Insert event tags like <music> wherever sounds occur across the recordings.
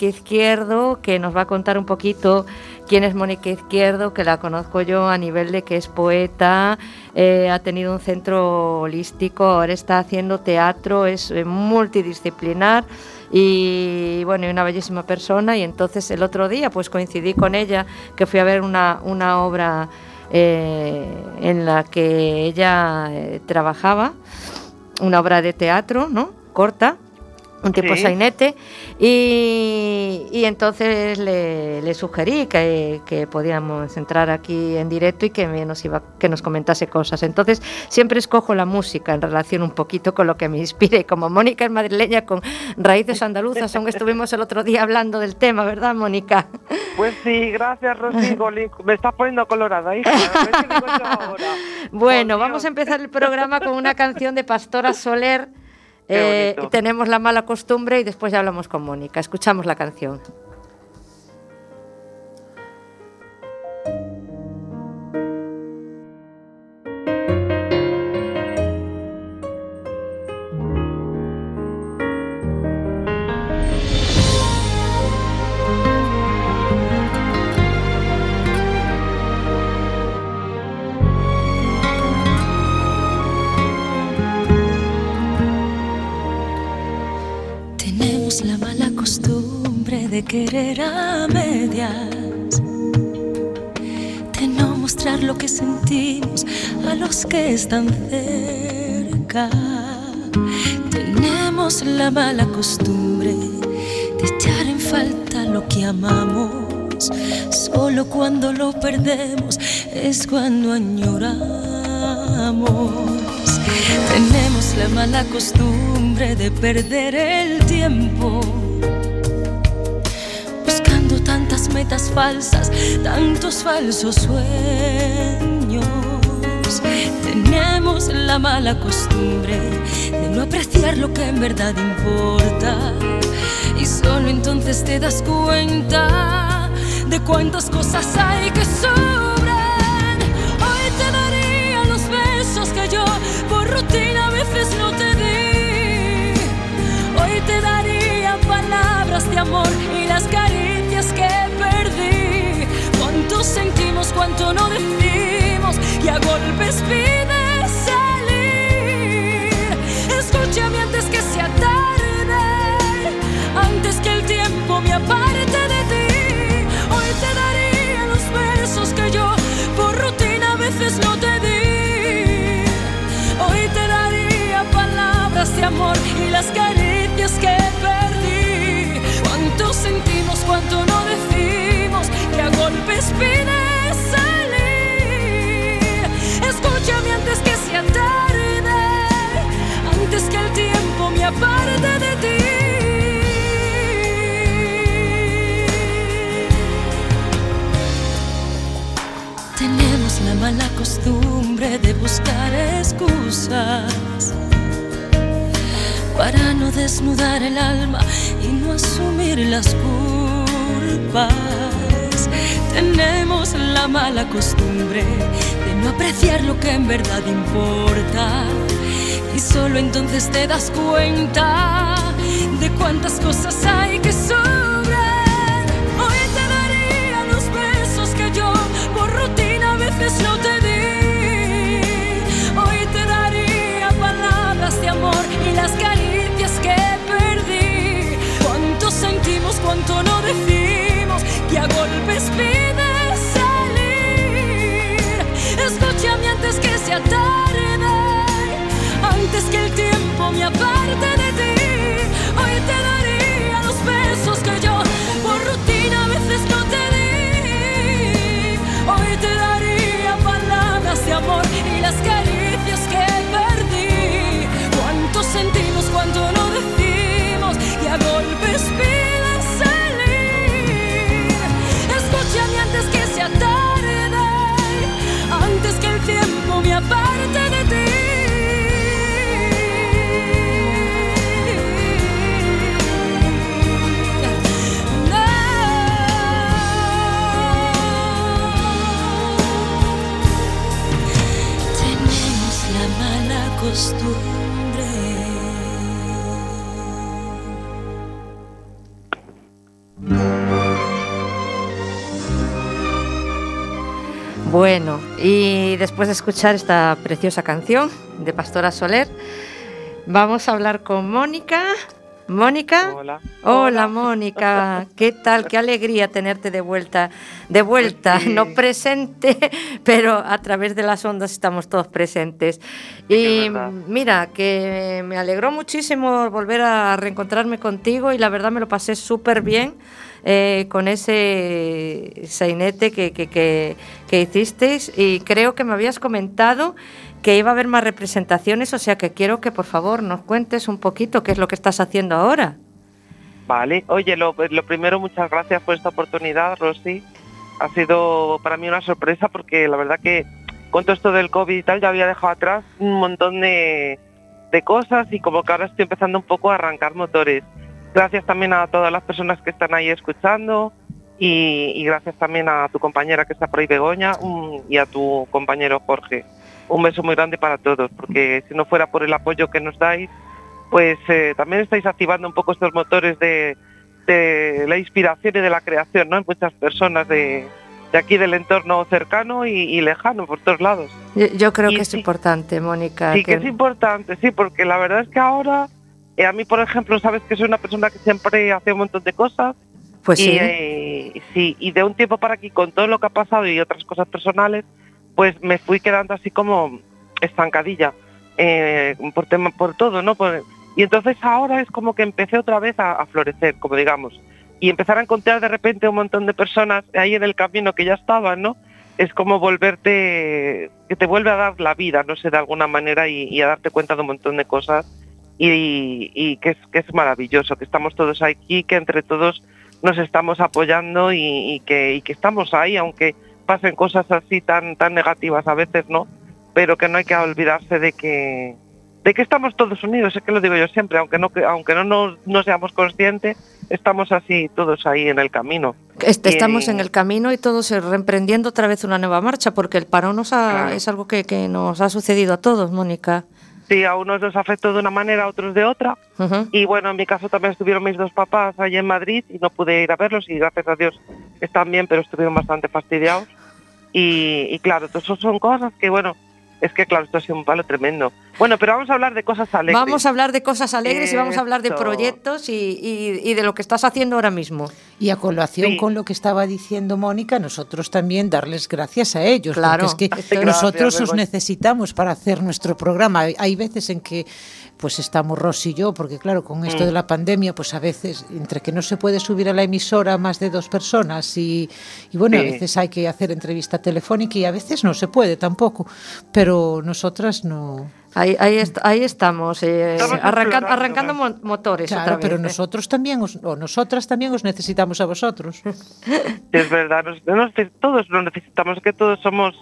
Izquierdo, que nos va a contar un poquito quién es Mónica Izquierdo, que la conozco yo a nivel de que es poeta, eh, ha tenido un centro holístico, ahora está haciendo teatro, es eh, multidisciplinar y bueno, una bellísima persona. Y entonces el otro día pues coincidí con ella, que fui a ver una, una obra eh, en la que ella trabajaba, una obra de teatro, ¿no? Corta un tipo sainete, y, y entonces le, sugerí que, que, podíamos entrar aquí en directo y que nos, iba, que nos comentase cosas. Entonces siempre escojo la música en relación un poquito con lo que me inspire. Como Mónica es madrileña con raíces andaluzas, aunque estuvimos el otro día hablando del tema, ¿verdad, Mónica? Pues sí, gracias, Rosy. Me estás poniendo colorada, hija. <laughs> bueno, vamos a empezar el programa con una canción de Pastora Soler. Eh, tenemos la mala costumbre y después ya hablamos con Mónica. Escuchamos la canción. De querer a medias, de no mostrar lo que sentimos a los que están cerca. Tenemos la mala costumbre de echar en falta lo que amamos. Solo cuando lo perdemos es cuando añoramos. Tenemos la mala costumbre de perder el tiempo metas falsas, tantos falsos sueños. Tenemos la mala costumbre de no apreciar lo que en verdad importa. Y solo entonces te das cuenta de cuántas cosas hay que sobran. Hoy te daría los besos que yo por rutina a veces no te di. Hoy te daría palabras de amor y las caricias que sentimos, cuánto no decimos y a golpes pide salir. Escúchame antes que sea tarde, antes que el tiempo me aparte de ti. Hoy te daría los besos que yo por rutina a veces no te di. Hoy te daría palabras de amor y las caricias Escúchame antes que sea tarde, antes que el tiempo me aparte de ti. Tenemos la mala costumbre de buscar excusas para no desnudar el alma y no asumir las culpas. Tenemos la mala costumbre no apreciar lo que en verdad importa. Y solo entonces te das cuenta de cuántas cosas hay que sobran. Hoy te daría los besos que yo por rutina a veces no Bueno, y después de escuchar esta preciosa canción de Pastora Soler, vamos a hablar con Mónica. Mónica. Hola. Hola, Mónica. <laughs> ¿Qué tal? Qué alegría tenerte de vuelta. De vuelta, Pues sí. no presente, <laughs> pero a través de las ondas estamos todos presentes. Y mira, que me alegró muchísimo volver a reencontrarme contigo y la verdad me lo pasé súper bien. Eh, con ese sainete que, que, que, hicisteis y creo que me habías comentado que iba a haber más representaciones, o sea que quiero que por favor nos cuentes un poquito qué es lo que estás haciendo ahora. Vale. Oye, lo, lo primero, muchas gracias por esta oportunidad, Rosy. Ha sido para mí una sorpresa porque la verdad que con todo esto del COVID y tal ya había dejado atrás un montón de, de cosas y como que ahora estoy empezando un poco a arrancar motores. Gracias también a todas las personas que están ahí escuchando y, y gracias también a tu compañera que está por ahí, Begoña, y a tu compañero Jorge. Un beso muy grande para todos porque si no fuera por el apoyo que nos dais, pues eh, también estáis activando un poco estos motores de, de la inspiración y de la creación, ¿no? En muchas personas de, de aquí del entorno cercano y, y lejano, por todos lados. Yo, yo creo Y que es importante, Mónica. Sí, que es importante, sí, porque la verdad es que ahora, a mí, por ejemplo, sabes que soy una persona que siempre hace un montón de cosas. pues y, sí, eh, sí, y de un tiempo para aquí, con todo lo que ha pasado y otras cosas personales, pues me fui quedando así como estancadilla eh, por tema, por todo, ¿no? Por- y entonces ahora es como que empecé otra vez a, a florecer, como digamos, y empezar a encontrar de repente un montón de personas ahí en el camino que ya estaban, ¿no? Es como volverte, que te vuelve a dar la vida, no sé, de alguna manera y, y a darte cuenta de un montón de cosas y, y que, es, que es maravilloso, que estamos todos aquí, que entre todos nos estamos apoyando y, y que, y que estamos ahí, aunque pasen cosas así tan, tan negativas a veces, ¿no? Pero que no hay que olvidarse de que, de que estamos todos unidos, es que lo digo yo siempre, aunque no, que- aunque no, no seamos conscientes, estamos así todos ahí en el camino. Este, estamos en el camino y todos reemprendiendo otra vez una nueva marcha, porque el parón nos ha- Claro. es algo que, que nos ha sucedido a todos, Mónica. Sí, a unos nos afectó de una manera, a otros de otra. Y bueno, en mi caso también estuvieron mis dos papás allí en Madrid y no pude ir a verlos y gracias a Dios están bien, pero estuvieron bastante fastidiados. Y, y claro, todo eso son cosas que bueno, es que claro, esto ha sido un palo tremendo. Bueno, pero vamos a hablar de cosas alegres. Vamos a hablar de cosas alegres y vamos a hablar de proyectos y, y- y de lo que estás haciendo ahora mismo. Y a colación Sí. con lo que estaba diciendo Mónica, nosotros también darles gracias a ellos, Claro. porque es que <laughs> Gracias, nosotros os necesitamos para hacer nuestro programa. Hay veces en que pues estamos Ros y yo, porque claro, con esto Mm. de la pandemia, pues a veces entre que no se puede subir a la emisora más de dos personas y, y bueno, a Sí. veces hay que hacer entrevista telefónica y a veces no se puede tampoco, pero nosotras no. Ahí, ahí, est- ahí estamos, eh, explorando, arrancando mo- motores Claro, otra vez. pero ¿eh? nosotros también, os- o nosotras también os necesitamos a vosotros. <laughs> Es verdad, nos- nos- todos lo necesitamos, que todos somos,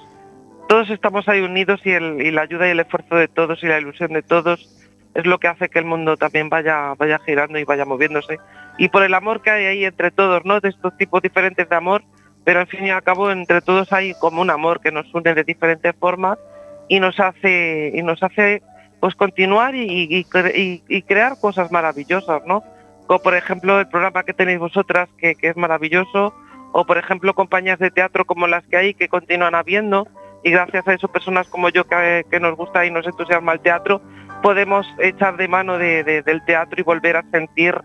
todos estamos ahí unidos y, el, y la ayuda y el esfuerzo de todos y la ilusión de todos es lo que hace que el mundo también vaya, vaya girando y vaya moviéndose. Y por el amor que hay ahí entre todos, ¿no? De estos tipos diferentes de amor, pero al fin y al cabo entre todos hay como un amor que nos une de diferentes formas y nos hace, y nos hace pues continuar y, y- cre- y- y crear cosas maravillosas, ¿no? Como por ejemplo el programa que tenéis vosotras, que, que es maravilloso, o por ejemplo compañías de teatro como las que hay que continúan habiendo y gracias a eso personas como yo que, que nos gusta y nos entusiasma el teatro podemos echar de mano de- de- del teatro y volver a sentir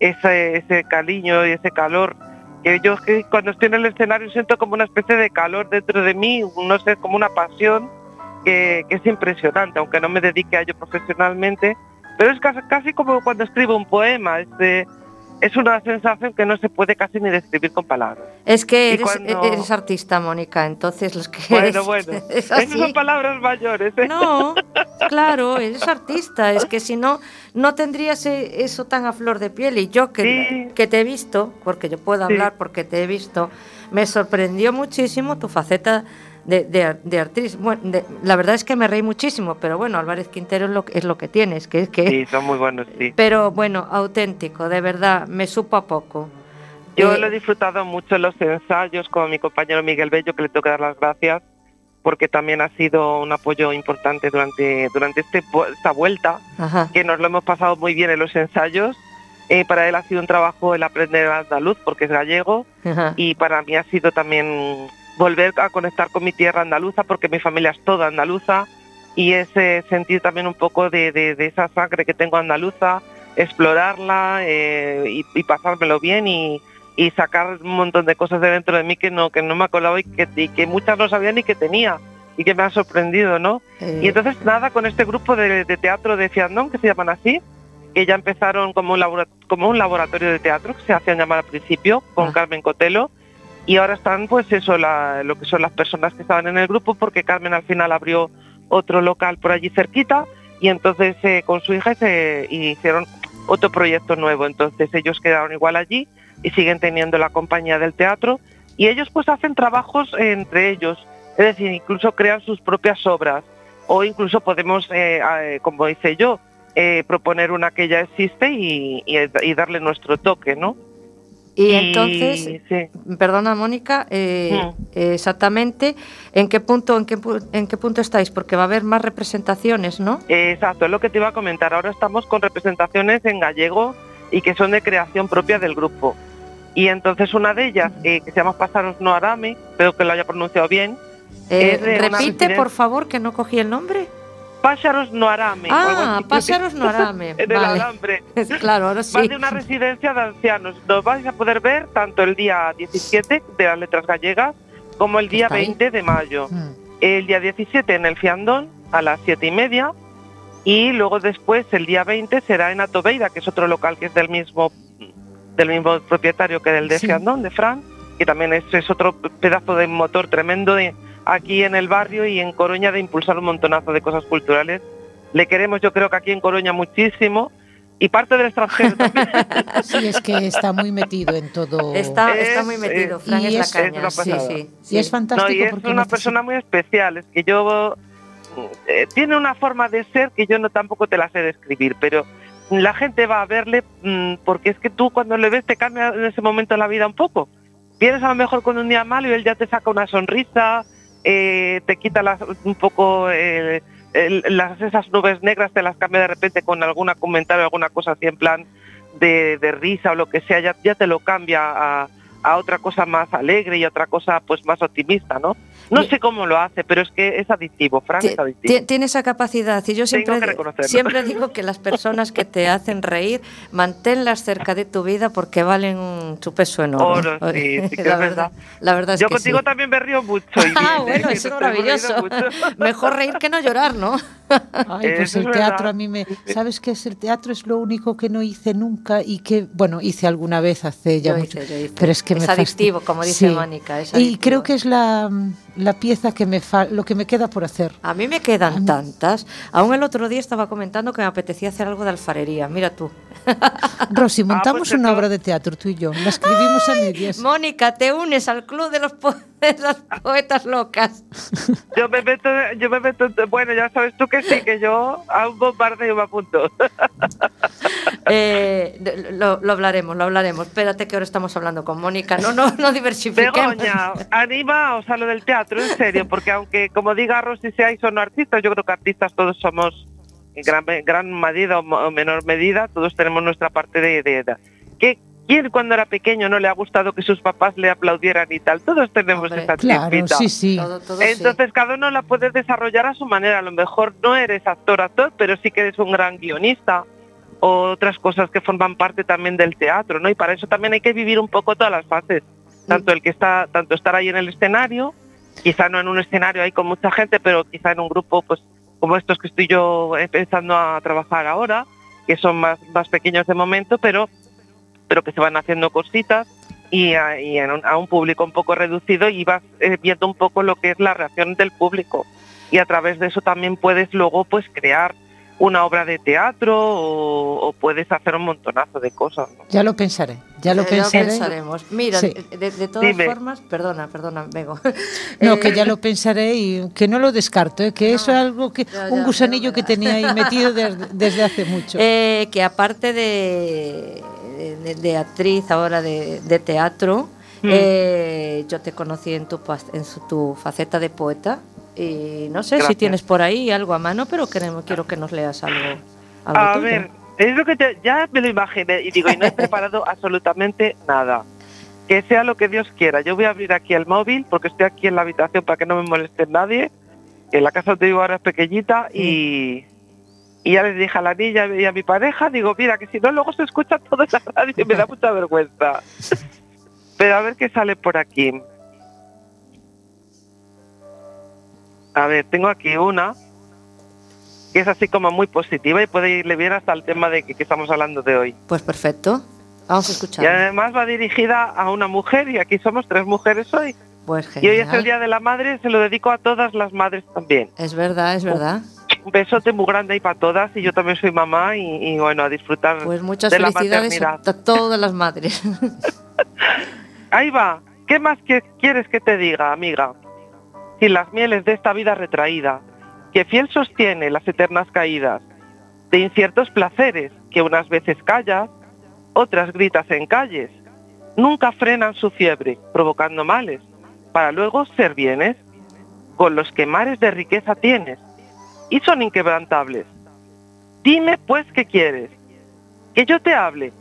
ese, ese cariño y ese calor que yo cuando estoy en el escenario siento como una especie de calor dentro de mí, no sé, como una pasión que, es impresionante, aunque no me dedique a ello profesionalmente, pero es casi, casi como cuando escribo un poema, es, de- es una sensación que no se puede casi ni describir con palabras. Es que eres, cuando- eres artista, Mónica, entonces los que Bueno, eres- bueno, <laughs> es esas son palabras mayores. ¿eh? No, claro, eres artista, es que si no, no tendrías e- eso tan a flor de piel. Y yo que, Sí. que te he visto, porque yo puedo Sí. hablar porque te he visto, me sorprendió muchísimo tu faceta de, de, de actriz. Bueno, de- la verdad es que me reí muchísimo, pero bueno, Álvarez Quintero es lo, que- es lo que tienes, que es que... Sí, son muy buenos, sí. Pero bueno, auténtico, de verdad, me supo a poco. Yo Eh, lo he disfrutado mucho en los ensayos con mi compañero Miguel Bello, que le tengo que dar las gracias, porque también ha sido un apoyo importante durante, durante este, esta vuelta, Ajá. que nos lo hemos pasado muy bien en los ensayos. Eh, para él ha sido un trabajo el aprender andaluz, porque es gallego, ajá. y para mí ha sido también volver a conectar con mi tierra andaluza, porque mi familia es toda andaluza, y ese sentir también un poco de, de, de esa sangre que tengo andaluza, explorarla eh, y, y, pasármelo bien y, y, sacar un montón de cosas de dentro de mí que no, que no me acordaba y que, y que muchas no sabía ni que tenía y que me ha sorprendido, ¿no? Eh, Y entonces nada, con este grupo de, de teatro de Fiandón, que se llaman así, que ya empezaron como un, como un laboratorio de teatro, que se hacían llamar al principio, con Ah. Carmen Cotelo, y ahora están pues eso, lo que son las personas que estaban en el grupo, porque Carmen al final abrió otro local por allí cerquita, y entonces eh, con su hija se hicieron otro proyecto nuevo, entonces ellos quedaron igual allí y siguen teniendo la compañía del teatro, y ellos pues hacen trabajos entre ellos, es decir, incluso crean sus propias obras, o incluso podemos, eh, eh, como hice yo, proponer una que ya existe y- y darle nuestro toque, ¿no? Y entonces, sí. perdona Mónica, eh, Mm. exactamente en qué punto, en qué, en qué punto estáis, porque va a haber más representaciones, ¿no? Exacto, es lo que te iba a comentar. Ahora estamos con representaciones en gallego y que son de creación propia del grupo. Y entonces una de ellas, eh, que se llama Pásaros no Arame, espero que lo haya pronunciado bien, Eh, una repite, por favor, que no cogí el nombre. Pásaros no Arame. Ah, Pásaros no arame. <laughs> En el Vale. alambre. <laughs> claro, ahora Va sí. de una residencia de ancianos. Nos vais a poder ver tanto el día 17 de las letras gallegas como el día Está ahí. 20 de mayo. Mm. El día 17 en el Fiandón a las 7 y media y luego después el día 20 será en Atobeira, que es otro local que es del mismo del mismo propietario que del de Sí. Fiandón, de Fran, que también es, es otro pedazo de motor tremendo de aquí en el barrio y en Coruña de impulsar un montonazo de cosas culturales. Le queremos yo creo que aquí en Coruña muchísimo y parte del extranjero <laughs> también. Sí, es que está muy metido en todo. Está, Es- está muy metido, es- Fran y es la caña. es sí, sí, Y es fantástico No, y es porque una persona muy especial, es que yo eh, tiene una forma de ser que yo no tampoco te la sé describir, pero la gente va a verle mm, porque es que tú cuando le ves te cambia en ese momento la vida un poco. Vienes a lo mejor con un día malo y él ya te saca una sonrisa, eh, te quita un poco eh, las, esas nubes negras, te las cambia de repente con algún comentario, alguna cosa así en plan de, risa o lo que sea, ya, ya te lo cambia a, a otra cosa más alegre y otra cosa pues más optimista, ¿no? No sé cómo lo hace, pero es que es adictivo, Fran es adictivo. ti- Tiene esa capacidad y yo siempre, siempre <laughs> digo que las personas que te hacen reír, manténlas cerca de tu vida porque valen un su peso en oro. Oro, sí, <laughs> sí que la es verdad. La verdad es Yo que contigo sí. también me río mucho. <laughs> y Ah, bien, bueno, eso es maravilloso. Mejor reír que no llorar, ¿no? Ay, pues Eso el teatro verdad. a mí me... ¿Sabes qué es? El teatro es lo único que no hice nunca y que, bueno, hice alguna vez hace ya Yo mucho. hice, yo hice. Pero es que Es me adictivo, como dice Sí. Mónica, es Y creo que es la, la pieza que me fa lo que me queda por hacer. A mí me quedan tantas. Aún el otro día estaba comentando que me apetecía hacer algo de alfarería. Mira tú. <laughs> Rosy, montamos pues una obra de teatro tú y yo. La escribimos a medias. Mónica, te unes al club de los <laughs> las poetas locas. Yo me meto, yo me meto, bueno, ya sabes tú que sí, que yo a un bombardeo me apunto. <laughs> Eh, lo, lo hablaremos, lo hablaremos. Espérate que ahora estamos hablando con Mónica. No, no, no diversifiquemos. Begoña, animaos a lo del teatro, en serio, porque aunque, como diga Rosy, seáis o no artistas, yo creo que artistas todos somos, en gran, gran medida o menor medida, todos tenemos nuestra parte de... de, de- ¿Qué- ¿Quién cuando era pequeño no le ha gustado que sus papás le aplaudieran y tal? Todos tenemos Hombre, esa Claro, chispita. sí, sí. Todo, todo sí. Entonces cada uno la puede desarrollar a su manera. A lo mejor no eres actor, actor, pero sí que eres un gran guionista o otras cosas que forman parte también del teatro, ¿no? Y para eso también hay que vivir un poco todas las fases. Tanto el que está, tanto estar ahí en el escenario, quizá no en un escenario ahí con mucha gente, pero quizá en un grupo, pues como estos que estoy yo empezando a trabajar ahora, que son más, más pequeños de momento, pero, pero que se van haciendo cositas y, a, y en un- a un público un poco reducido y vas eh, viendo un poco lo que es la reacción del público y a través de eso también puedes luego pues crear una obra de teatro o, o puedes hacer un montonazo de cosas. ¿no? Ya lo pensaré. Ya lo pensaré. pensaremos. Mira, Sí. de, de todas Dime. formas, perdona, perdona, Bego. <laughs> No, Eh, que ya lo pensaré y que no lo descarto, ¿eh? que eso es algo que ya, un ya, gusanillo ya que tenía ahí metido <laughs> desde, desde hace mucho. Eh, que aparte de, de, de actriz ahora de, de teatro, Mm. eh, yo te conocí en tu, en su- tu faceta de poeta y no sé si tienes por ahí algo a mano, pero queremos, quiero que nos leas algo. algo A tuyo. ver, es lo que te- ya me lo imaginé y digo, y no he <laughs> preparado absolutamente nada. que sea lo que Dios quiera. Yo voy a abrir aquí el móvil porque estoy aquí en la habitación para que no me moleste nadie. Que la casa donde vivo ahora es pequeñita y, y ya les dije a la niña y a mi pareja, digo, mira, que si no luego se escucha todo esa radio y me da <laughs> mucha vergüenza. Pero a ver qué sale por aquí. A ver, tengo aquí una que es así como muy positiva y puede irle bien hasta el tema de que, que estamos hablando de hoy. Pues perfecto. Vamos a Y escuchar. además va dirigida a una mujer y aquí somos tres mujeres hoy. Pues Y hoy es el. Día de la Madre, se lo dedico a todas las madres también. Es verdad, es verdad. Besote muy grande ahí para todas y yo también soy mamá y, y bueno, a disfrutar Pues muchas de la felicidades a maternidad. a todas las madres. <laughs> Ahí va. ¿Qué más que quieres que te diga, amiga? Sin las mieles de esta vida retraída, que fiel sostiene las eternas caídas, de inciertos placeres que unas veces callas, otras gritas en calles, nunca frenan su fiebre, provocando males, para luego ser bienes, con los que mares de riqueza tienes, y son inquebrantables. Dime pues qué quieres, que yo te hable,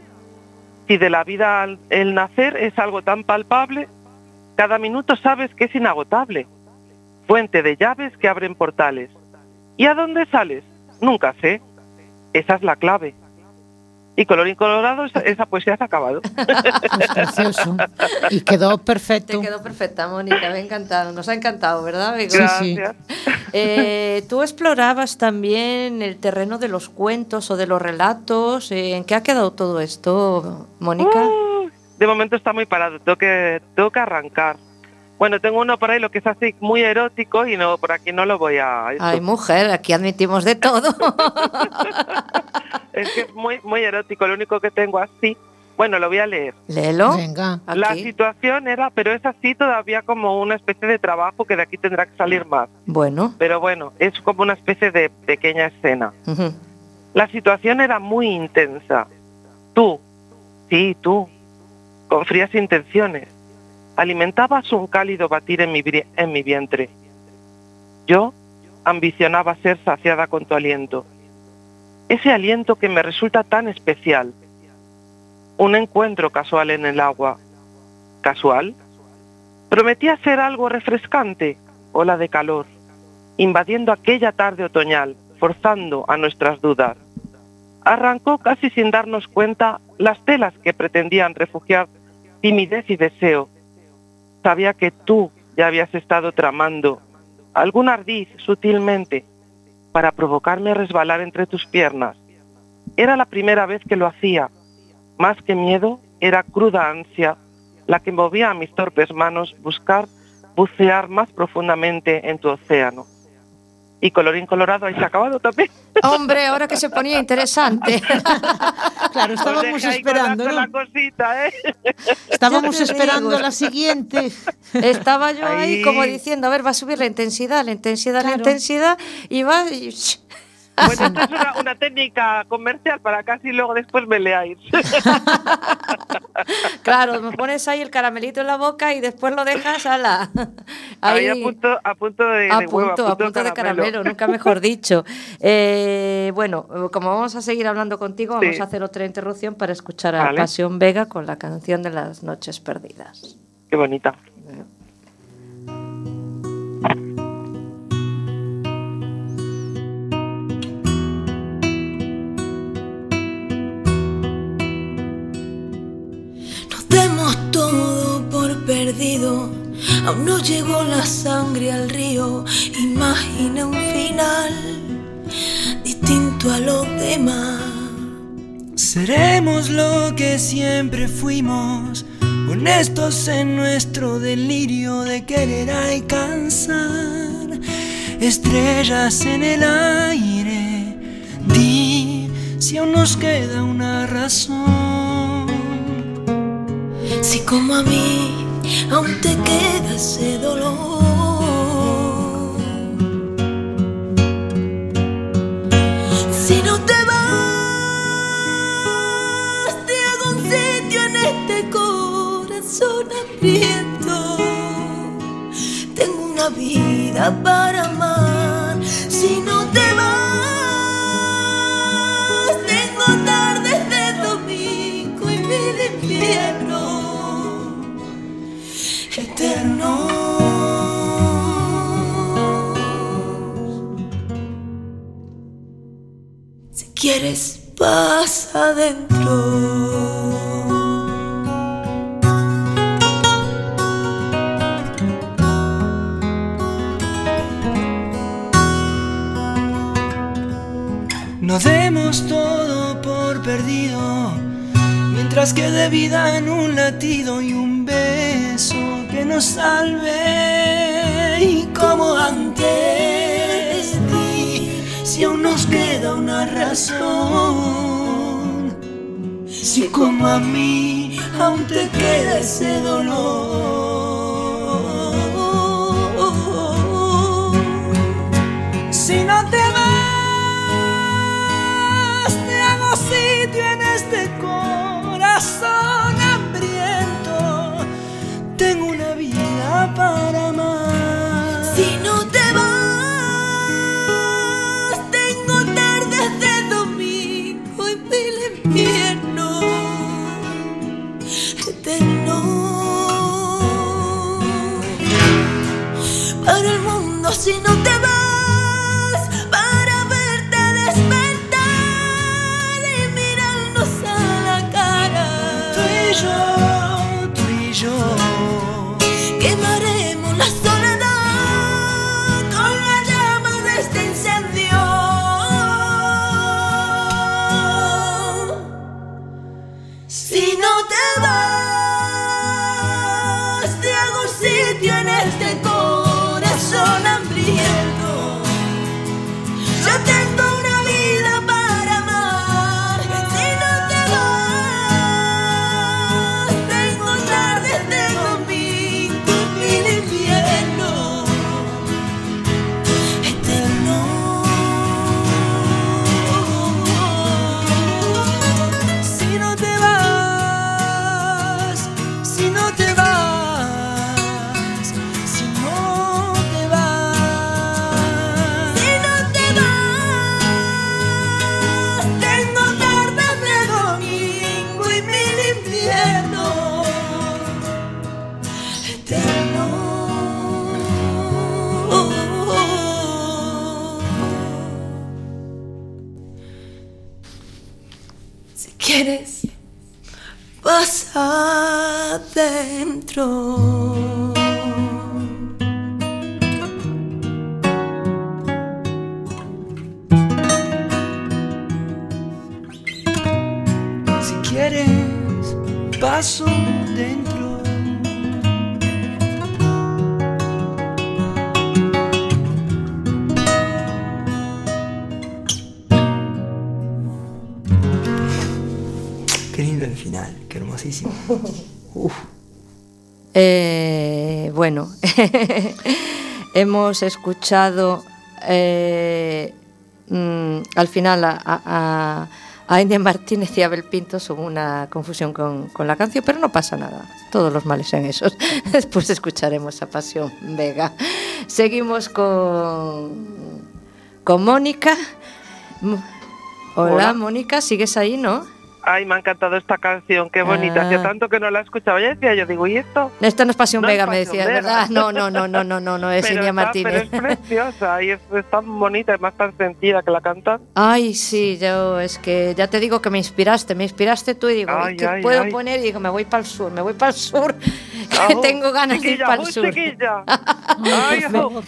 si de la vida el nacer es algo tan palpable, cada minuto sabes que es inagotable, fuente de llaves que abren portales. ¿Y a dónde sales? Nunca sé. Esa es la clave. Y colorín colorado, esa, poesía se ha acabado. Pues <laughs> precioso. Y quedó Te perfecto. quedó perfecta, Mónica, me ha encantado. Nos ha encantado, ¿verdad, Bego? Sí, sí. Gracias. <laughs> Eh, Tú explorabas también el terreno de los cuentos o de los relatos. Eh, ¿En qué ha quedado todo esto, Mónica? Uh, de momento está muy parado, tengo que, tengo que arrancar. Bueno, tengo uno por ahí, lo que es así muy erótico, y no por aquí no lo voy a... esto. Ay, mujer, aquí admitimos de todo. <laughs> Es que es muy, muy erótico, lo único que tengo así. Bueno, lo voy a leer. Léelo. Venga. La Aquí. situación era, pero es así todavía como una especie de trabajo que de aquí tendrá que salir más. Bueno. Pero bueno, es como una especie de pequeña escena. La situación era muy intensa. Tú, sí, tú, con frías intenciones, alimentabas un cálido batir en mi, en mi vientre. Yo ambicionaba ser saciada con tu aliento. Ese aliento que me resulta tan especial. Un encuentro casual en el agua. ¿Casual? Prometía ser algo refrescante, ola de calor, invadiendo aquella tarde otoñal, forzando a nuestras dudas. Arrancó casi sin darnos cuenta las telas que pretendían refugiar timidez y deseo. Sabía que tú ya habías estado tramando algún ardiz sutilmente para provocarme a resbalar entre tus piernas. Era la primera vez que lo hacía. Más que miedo, era cruda ansia la que movía a mis torpes manos buscar bucear más profundamente en tu océano. Y colorín colorado, ahí se ha acabado también. Hombre, ahora que se ponía interesante. <laughs> Claro, Os estábamos esperando, cosita, ¿eh? Estábamos esperando digo. la siguiente. Estaba yo ahí Ahí. como diciendo, a ver, va a subir la intensidad, la intensidad, la intensidad, y va... y- Bueno, esto es una, una técnica comercial para casi luego después me leáis. <laughs> Claro, me pones ahí el caramelito en la boca y después lo dejas a la... Ahí, a punto, a punto de, a de huevo, punto, a punto de caramelo, nunca mejor dicho. Eh, bueno, como vamos a seguir hablando contigo, vamos a hacer otra interrupción para escuchar a Vale. Pasión Vega con la canción de las noches perdidas. Qué bonita. Perdido. Aún no llegó la sangre al río. Imagina un final distinto a los demás. Seremos lo que siempre fuimos, honestos en nuestro delirio de querer alcanzar estrellas en el aire. Di si aún nos queda una razón. Si como a mí aún te queda ese dolor. Si como a mí aún te queda ese dolor. Si no te Si quieres, paso dentro. Qué lindo el final, qué hermosísimo. <laughs> Eh, bueno, <laughs> hemos escuchado eh, mm, al final a, a, a India Martínez y Abel Pinto son una confusión con, con la canción, pero no pasa nada. Todos los males en esos. <laughs> Después escucharemos a Pasión Vega. Seguimos con, con Mónica. Hola. Mónica, ¿sigues ahí, no? Ay, me ha encantado esta canción, qué bonita. Ah. Hacía tanto que no la escuchaba. Ya decía yo, digo, ¿y esto? Esta no es Pasión Vega, me Vega. ¿verdad? No, no, no, no, no, no, no es está- Martínez. pero es preciosa y es, tan bonita y más tan sentida que la cantan. Ay, sí, yo es que ya te digo que me inspiraste, me inspiraste tú y digo, ¿qué puedo poner? Y digo, me voy para el sur, me voy para el sur, que tengo ganas de ir para el sur. <laughs>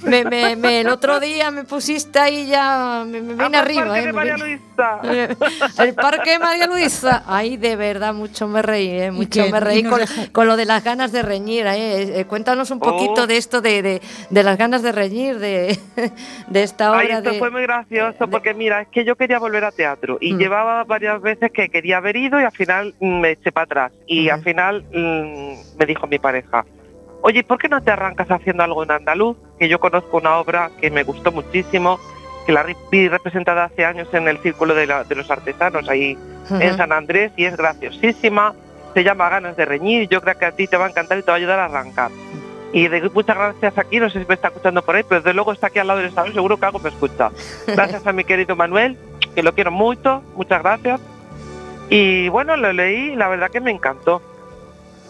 Me, me- me- el otro día me pusiste ahí ya, me, vine arriba. parque eh, de me María Luisa. <laughs> El parque de María Luisa. Ay, de verdad, mucho me reí, eh, mucho me ¿Y reí con, con lo de las ganas de reñir. eh. Eh, cuéntanos un poquito Oh. de esto, de, de, de las ganas de reñir, de, <laughs> de esta obra. Ay, esto de, fue muy gracioso porque mira, es que yo quería volver a teatro y Mm. llevaba varias veces que quería haber ido y al final mm, me eché para atrás. Y al final mm, me dijo mi pareja, oye, ¿por qué no te arrancas haciendo algo en andaluz? Que yo conozco una obra que me gustó muchísimo, que la vi representada hace años en el Círculo de, la- de los Artesanos ahí en San Andrés y es graciosísima. Se llama Ganas de Reñir. Yo creo que a ti te va a encantar y te va a ayudar a arrancar. Y de, muchas gracias aquí, no sé si me está escuchando por ahí, pero desde luego está aquí al lado del salón, seguro que algo me escucha. <laughs> Gracias a mi querido Manuel, que lo quiero mucho, muchas gracias. Y bueno, lo leí la verdad que me encantó.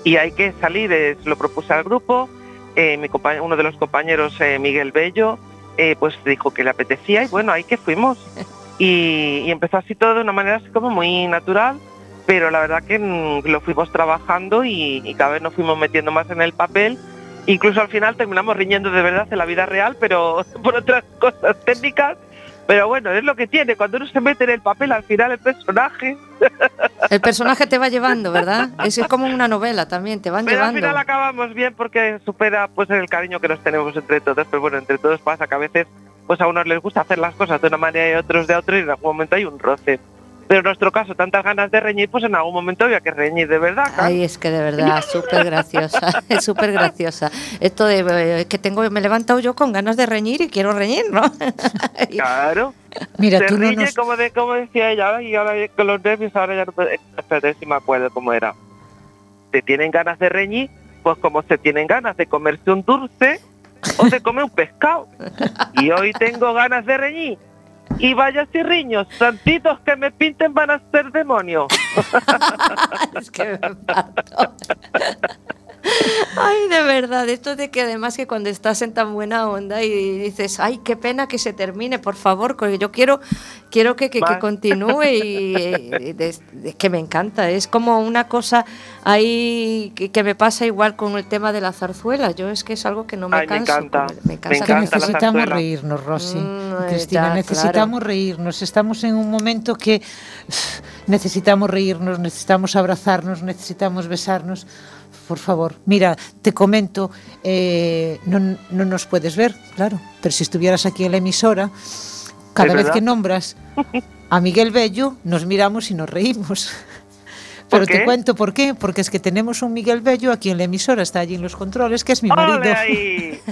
y hay que salir, eh, lo propuse al grupo, eh, mi compañero, uno de los compañeros, eh, Miguel Bello, eh, pues dijo que le apetecía y bueno, ahí que fuimos. Y, empezó así todo de una manera así como muy natural, pero la verdad que mm, lo fuimos trabajando y, y cada vez nos fuimos metiendo más en el papel. Incluso al final terminamos riñendo de verdad en la vida real, pero <laughs> por otras cosas técnicas. Pero bueno, es lo que tiene. Cuando uno se mete en el papel, al final el personaje. <laughs> El personaje te va llevando, ¿verdad? Es como una novela también, te van Pero al llevando. final acabamos bien porque supera pues el cariño que nos tenemos entre todos. Pero bueno, entre todos pasa que a veces pues a unos les gusta hacer las cosas de una manera y a otros de otra y en algún momento hay un roce. Pero en nuestro caso, tantas ganas de reñir, pues en algún momento había que reñir de verdad. Ay, es que de verdad, <laughs> súper graciosa, <laughs> es súper graciosa. Esto de eh, que tengo, me he levantado yo con ganas de reñir y quiero reñir, ¿no? <laughs> Claro. Mira, se tú no riñe nos... como, de, como decía ella, y ahora con los nervios ahora ya no puedo... Espérate si me acuerdo cómo era. Te tienen ganas de reñir, pues como se tienen ganas de comerse un dulce o de comer un pescado. Y hoy tengo ganas de reñir. Y vaya riños, santitos que me pinten van a ser demonios. <laughs> es que. <laughs> Ay, de verdad, esto de que además que cuando estás en tan buena onda y dices, ay, qué pena que se termine, por favor, porque yo quiero, quiero que, que, que continúe y, <laughs> de- de- que me encanta. Es como una cosa ahí que, que me pasa igual con el tema de la zarzuela. Yo es que es algo que no me Ay, me encanta, me me cansa Es que encanta la necesitamos reírnos, Rosy. Mm, Cristina, ya, necesitamos reírnos. Estamos en un momento que necesitamos reírnos, necesitamos abrazarnos, necesitamos besarnos. Por favor, mira, te comento, eh, non, non nos puedes ver, claro, pero se si estuvieras aquí en la emisora, cada vez que nombras a Miguel Bello, nos miramos y nos reímos. Pero te cuento por qué, porque es que tenemos un Miguel Bello aquí en la emisora, está allí en los controles, que es mi marido. <laughs>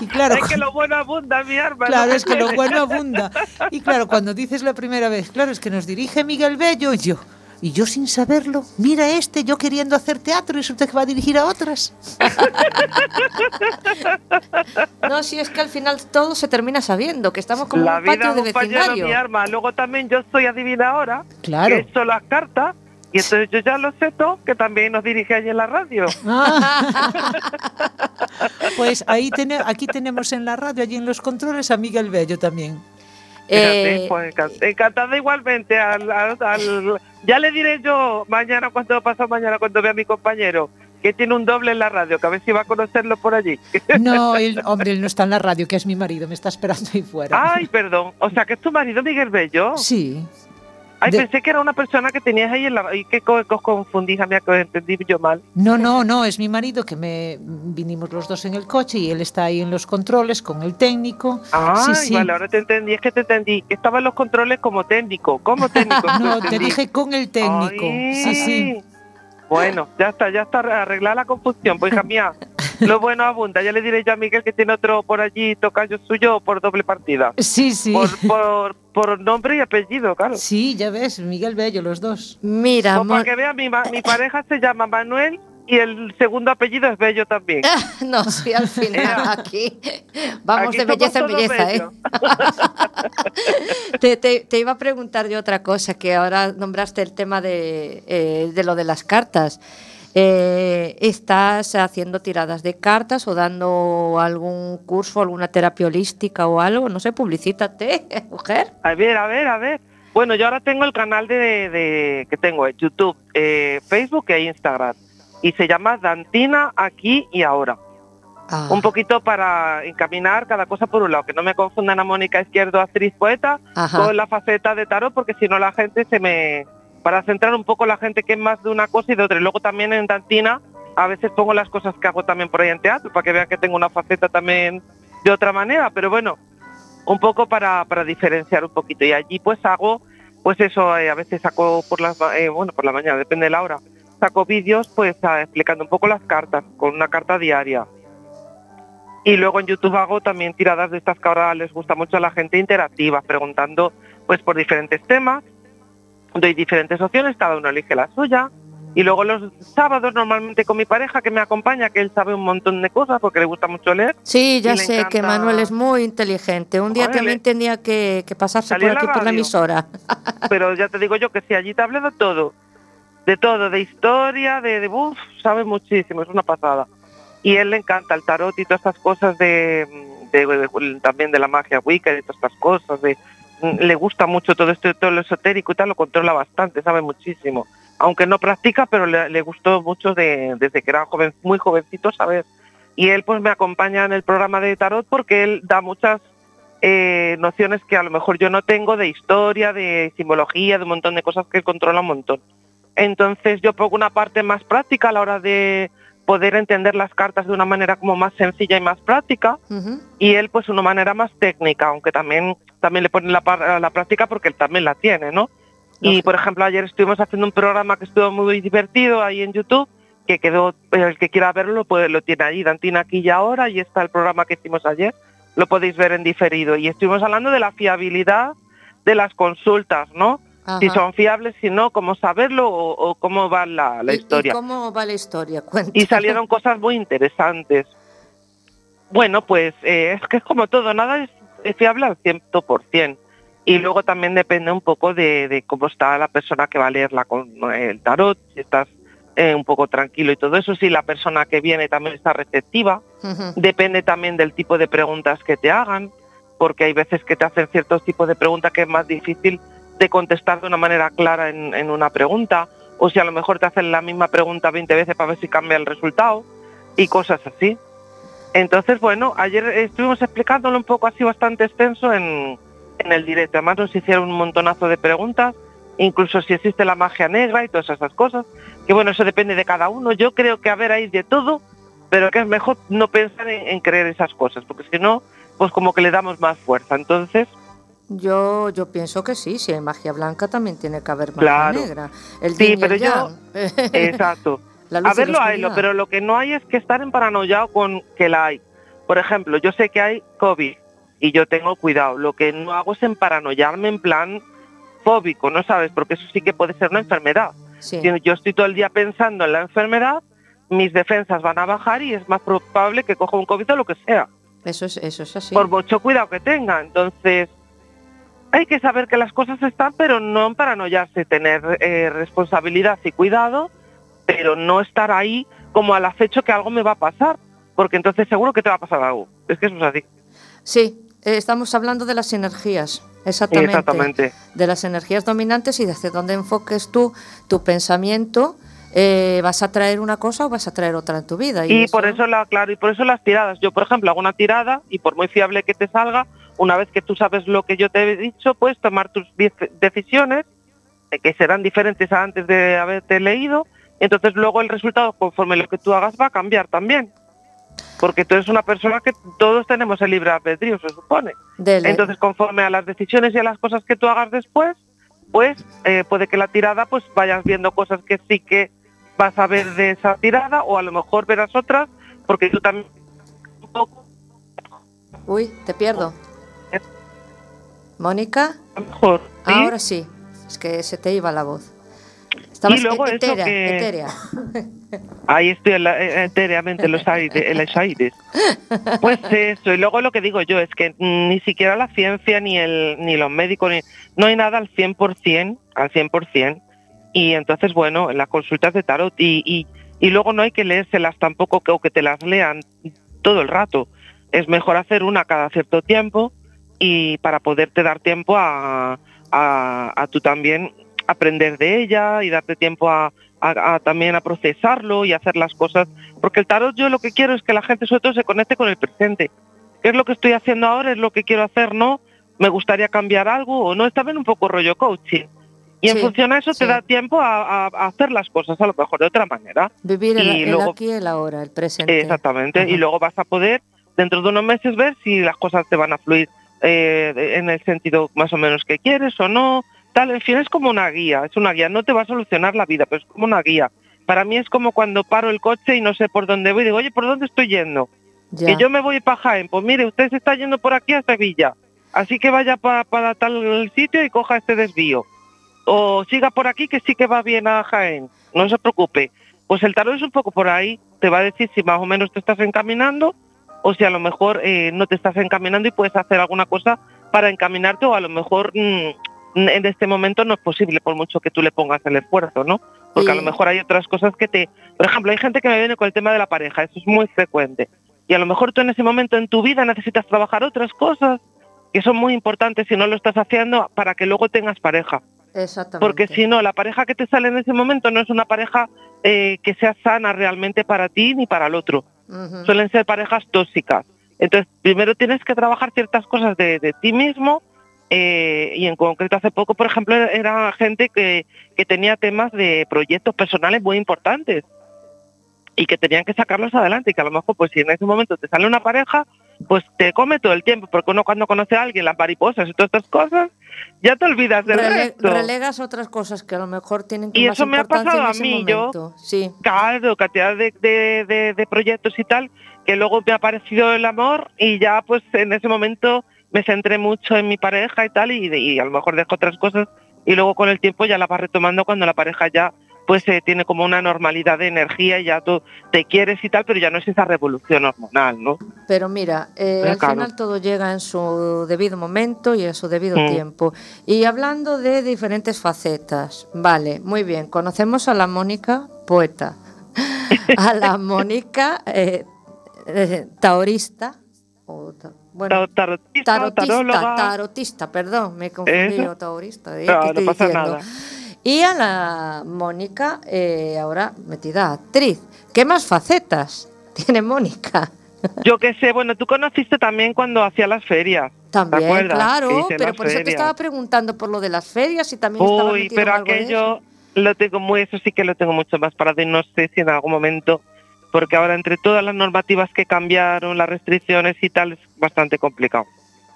Y claro, es que lo bueno abunda, mi arma. Claro, es que lo bueno abunda. Y claro, cuando dices la primera vez, claro, es que nos dirige Miguel Bello y yo. Y yo sin saberlo, mira este, yo queriendo hacer teatro y resulta que va a dirigir a otras. <laughs> No, si es que al final todo se termina sabiendo, que estamos como La un patio vida de vecindario. mi arma. Luego también yo soy adivinadora, Claro. que he hecho las cartas, y entonces yo ya lo sé todo, que también nos dirige allí en la radio. <laughs> Ah. Pues ahí tene- aquí tenemos en la radio, allí en los controles, a Miguel Bello también. Fíjate, Eh, pues, encan- encantada igualmente. Al, al- al- ya le diré yo mañana, cuando pasa mañana, cuando vea a mi compañero, que tiene un doble en la radio, que a ver si va a conocerlo por allí. <laughs> No, él, hombre, él no está en la radio, que es mi marido, me está esperando ahí fuera. Ay, perdón. O sea, que es tu marido Miguel Bello. Sí. Ay, de- pensé que era una persona que tenías ahí en la... Y que os confundís, a mí que os entendí yo mal. No, no, no, es mi marido que me vinimos los dos en el coche y él está ahí en los controles con el técnico. Ay, sí, sí. vale, ahora te entendí. Es que te entendí. Estaba en los controles como técnico. Como técnico. <laughs> No, te dije con el técnico. Ay. Sí, sí. Bueno, ya está, ya está arreglada la confusión. Pues hija mía, lo bueno abunda. Ya le diré yo a Miguel que tiene otro por allí, tocayo suyo, por doble partida. Sí, sí. Por, por, por nombre y apellido, claro. Sí, ya ves, Miguel Bello, los dos. Mira, para que vea, mi, ma- mi pareja se llama Manuel y el segundo apellido es Bello también. <laughs> no, sí, al <laughs> final aquí vamos Aquí de belleza en belleza, ¿eh? bellos. <laughs> Te, te- te iba a preguntar yo otra cosa, que ahora nombraste el tema de, eh, de lo de las cartas. Eh, ¿Estás haciendo tiradas de cartas o dando algún curso, alguna terapia holística o algo? No sé, publicítate, <laughs> mujer. A ver, a ver, a ver. Bueno, yo ahora tengo el canal de, de- que tengo en YouTube, eh, Facebook e Instagram. Y se llama Dantina aquí y ahora. Ah, Un poquito para encaminar cada cosa por un lado, que no me confundan a Mónica Izquierdo, actriz poeta, Ajá. con la faceta de tarot, porque si no la gente se me... Para centrar un poco la gente que es más de una cosa y de otra. Y luego también en Dantina a veces pongo las cosas que hago también por ahí en teatro, para que vean que tengo una faceta también de otra manera. Pero bueno, un poco para, diferenciar un poquito. Y allí pues hago, pues eso, eh, a veces saco por las, eh, bueno, por la mañana, depende de la hora, saco vídeos pues ah, explicando un poco las cartas, con una carta diaria. Y luego en YouTube hago también tiradas de estas que ahora les gusta mucho a la gente interactivas, preguntando pues por diferentes temas. Doy diferentes opciones, cada uno elige la suya. Y luego los sábados normalmente con mi pareja que me acompaña, que él sabe un montón de cosas porque le gusta mucho leer. Sí, ya sé que encanta- Manuel es muy inteligente. Un día también tenía que, que pasarse por aquí la por la emisora. <laughs> Pero ya te digo yo que si allí te hablo de todo. de todo, de historia, de, de uf, sabe muchísimo, es una pasada. Y él le encanta el tarot y todas estas cosas de, de- de- también de la magia wicca y todas estas cosas, de, le gusta mucho todo esto, todo lo esotérico y tal, lo controla bastante, sabe muchísimo. Aunque no practica, pero le, le gustó mucho de- desde que era joven, muy jovencito saber. Y él pues me acompaña en el programa de tarot porque él da muchas eh, nociones que a lo mejor yo no tengo de historia, de simbología, de un montón de cosas que controla un montón. Entonces yo pongo una parte más práctica a la hora de poder entender las cartas de una manera como más sencilla y más práctica y él pues una manera más técnica, aunque también también le pone la, la práctica porque él también la tiene, ¿no? Y por ejemplo ayer estuvimos haciendo un programa que estuvo muy divertido ahí en YouTube, que quedó, el que quiera verlo pues lo tiene ahí, Dantina aquí y ahora, y está el programa que hicimos ayer, lo podéis ver en diferido. Y estuvimos hablando de la fiabilidad de las consultas, ¿no? Si son fiables, si no, cómo saberlo o, o cómo va la, la ¿Y- y historia cómo va la historia? Cuenta. y salieron cosas muy interesantes. Bueno, pues eh, es que es como todo, nada es, es fiable al 100%. Y luego también depende un poco de, de cómo está la persona que va a leer la, con- el tarot, si estás eh, un poco tranquilo y todo eso, si la persona que viene también está receptiva. Depende también del tipo de preguntas que te hagan, porque hay veces que te hacen ciertos tipos de preguntas que es más difícil de contestar de una manera clara en, en una pregunta, o si a lo mejor te hacen la misma pregunta 20 veces para ver si cambia el resultado y cosas así. Entonces, bueno, ayer estuvimos explicándolo un poco así bastante extenso en, en el directo. Además nos hicieron un montonazo de preguntas, incluso si existe la magia negra y todas esas cosas. Que bueno, eso depende de cada uno. Yo creo que a ver hay de todo, pero que es mejor no pensar en, en creer esas cosas, porque si no, pues como que le damos más fuerza. Entonces, Yo, yo pienso que sí, si hay magia blanca también tiene que haber magia Claro. negra. El Sí, pero el yo- <laughs> exacto. A verlo hay, lo, oscuridad. pero lo que no hay es que estar en paranoiao con que la hay. Por ejemplo, yo sé que hay COVID y yo tengo cuidado. Lo que no hago es en paranoiarme en plan fóbico, ¿no sabes? Porque eso sí que puede ser una enfermedad. Sí. Si yo estoy todo el día pensando en la enfermedad, mis defensas van a bajar y es más probable que coja un COVID o lo que sea, Eso es, eso es así. por mucho cuidado que tenga. Entonces, hay que saber que las cosas están, pero no en paranoiarse, tener eh, responsabilidad y cuidado, pero no estar ahí como al acecho que algo me va a pasar, porque entonces seguro que te va a pasar algo. Es que eso es así. Sí, eh, estamos hablando de las energías, exactamente. Exactamente. De las energías dominantes y desde donde enfoques tú tu pensamiento, eh, vas a traer una cosa o vas a traer otra en tu vida. Y por eso la, claro, y por eso las tiradas. Yo, por ejemplo, hago una tirada y por muy fiable que te salga, una vez que tú sabes lo que yo te he dicho, puedes tomar tus decisiones eh, que serán diferentes a antes de haberte leído. Entonces luego el resultado, conforme lo que tú hagas, va a cambiar también. Porque tú eres una persona que todos tenemos el libre albedrío, se supone. Entonces, conforme a las decisiones y a las cosas que tú hagas después, pues eh, puede que la tirada pues vayas viendo cosas que sí que vas a ver de esa tirada o a lo mejor verás otras porque tú también un poco Uy, te pierdo. Mónica, mejor ¿sí? ahora sí. Es que se te iba la voz. Estabas luego eso etérea, que- etérea. ahí estoy en la- etéreamente en los aires, en los aires. Pues eso, y luego lo que digo yo es que ni siquiera la ciencia ni el ni los médicos ni, no hay nada al 100%, al 100%. Y entonces, bueno, en las consultas de tarot y, y, luego no hay que leérselas tampoco o que te las lean todo el rato. Es mejor hacer una cada cierto tiempo y para poderte dar tiempo a, a, tú también aprender de ella y darte tiempo a, a- a también a procesarlo y hacer las cosas. Porque el tarot yo lo que quiero es que la gente sobre todo se conecte con el presente. ¿Qué es lo que estoy haciendo ahora? ¿Es lo que quiero hacer? ¿No? ¿Me gustaría cambiar algo? ¿O no? Está bien un poco rollo coaching. Y en Sí, función a eso sí. te da tiempo a, hacer las cosas a lo mejor de otra manera. Vivir el, Y el luego- aquí y el ahora, el presente. Exactamente. Ajá. Y luego vas a poder, dentro de unos meses, ver si las cosas te van a fluir eh, en el sentido más o menos que quieres o no. Tal, en fin, es como una guía. Es una guía. No te va a solucionar la vida, pero es como una guía. Para mí es como cuando paro el coche y no sé por dónde voy. Digo, oye, ¿por dónde estoy yendo? Ya. Que yo me voy para Jaén. Pues mire, usted se está yendo por aquí a Sevilla. Así que vaya pa- para tal sitio y coja este desvío. O siga por aquí que sí que va bien a Jaén. No se preocupe. Pues el tarot es un poco por ahí. Te va a decir si más o menos te estás encaminando o si a lo mejor eh, no te estás encaminando y puedes hacer alguna cosa para encaminarte o a lo mejor mm, en este momento no es posible por mucho que tú le pongas el esfuerzo, ¿no? Porque a lo mejor hay otras cosas que te... Por ejemplo, hay gente que me viene con el tema de la pareja, eso es muy frecuente. Y a lo mejor tú en ese momento en tu vida necesitas trabajar otras cosas que son muy importantes si no lo estás haciendo para que luego tengas pareja. Exactamente. Porque si no, la pareja que te sale en ese momento no es una pareja eh, que sea sana realmente para ti ni para el otro. Suelen ser parejas tóxicas. Entonces, primero tienes que trabajar ciertas cosas de, de ti mismo eh, y en concreto hace poco, por ejemplo, era gente que, que tenía temas de proyectos personales muy importantes y que tenían que sacarlos adelante y que a lo mejor pues si en ese momento te sale una pareja pues te come todo el tiempo porque uno cuando conoce a alguien las mariposas y todas estas cosas ya te olvidas del Rele- resto relegas otras cosas que a lo mejor tienen Y más eso me ha pasado a mí, yo-. Sí. Claro, cantidad de, de- de- de proyectos y tal, que luego me ha parecido el amor y ya pues en ese momento me centré mucho en mi pareja y tal y, y a lo mejor dejo otras cosas y luego con el tiempo ya la vas retomando cuando la pareja ya pues eh, tiene como una normalidad de energía y ya tú te quieres y tal, pero ya no es esa revolución hormonal, ¿no? Pero mira, eh, al claro. final todo llega en su debido momento y a su debido Mm. tiempo. Y hablando de diferentes facetas, vale, muy bien, conocemos a la Mónica poeta, <laughs> a la Mónica eh, eh, taorista, o ta- bueno, Ta- Tarotista, tarotista, perdón, me Eso. yo, taurista, ¿eh? No, ¿Qué no pasa diciendo? nada. Y a la Mónica, eh, ahora metida actriz. ¿Qué más facetas <laughs> tiene Mónica? yo qué sé, bueno, tú conociste también cuando hacía las ferias. ¿te También, acuerdas? Claro, pero por eso te estaba preguntando por lo de las ferias y también estaba Uy, metido pero en algo de aquello eso. lo tengo muy, eso sí que lo tengo mucho más parado y no sé si en algún momento, porque ahora entre todas las normativas que cambiaron, las restricciones y tal, es bastante complicado.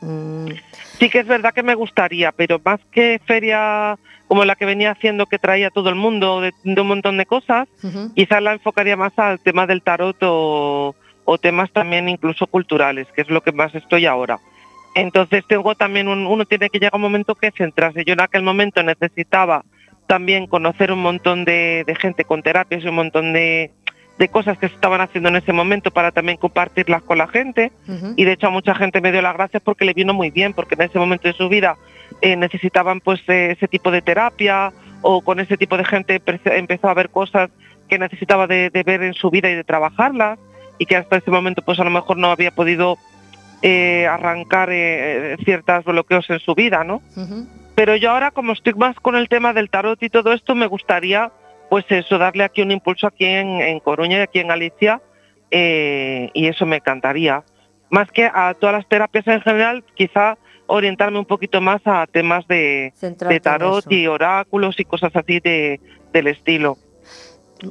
Mm, Sí que es verdad que me gustaría, pero más que feria como la que venía haciendo que traía todo el mundo de, de un montón de cosas, ujú. quizás la enfocaría más al tema del tarot o, o temas también incluso culturales, que es lo que más estoy ahora. Entonces tengo también un, uno tiene que llegar un momento que centrarse. Yo en aquel momento necesitaba también conocer un montón de, de gente con terapias y un montón de, de cosas que se estaban haciendo en ese momento para también compartirlas con la gente. Y de hecho a mucha gente me dio las gracias porque le vino muy bien, porque en ese momento de su vida eh, necesitaban pues eh, ese tipo de terapia o con ese tipo de gente empe- empezó a ver cosas que necesitaba de, de ver en su vida y de trabajarlas y que hasta ese momento pues a lo mejor no había podido eh, arrancar ciertos bloqueos en su vida, ¿no? Pero yo ahora, como estoy más con el tema del tarot y todo esto, me gustaría, pues eso, darle aquí un impulso aquí en, en Coruña y aquí en Galicia, eh, y eso me encantaría. Más que a todas las terapias en general, quizá orientarme un poquito más a temas de, de tarot y oráculos y cosas así de, del estilo.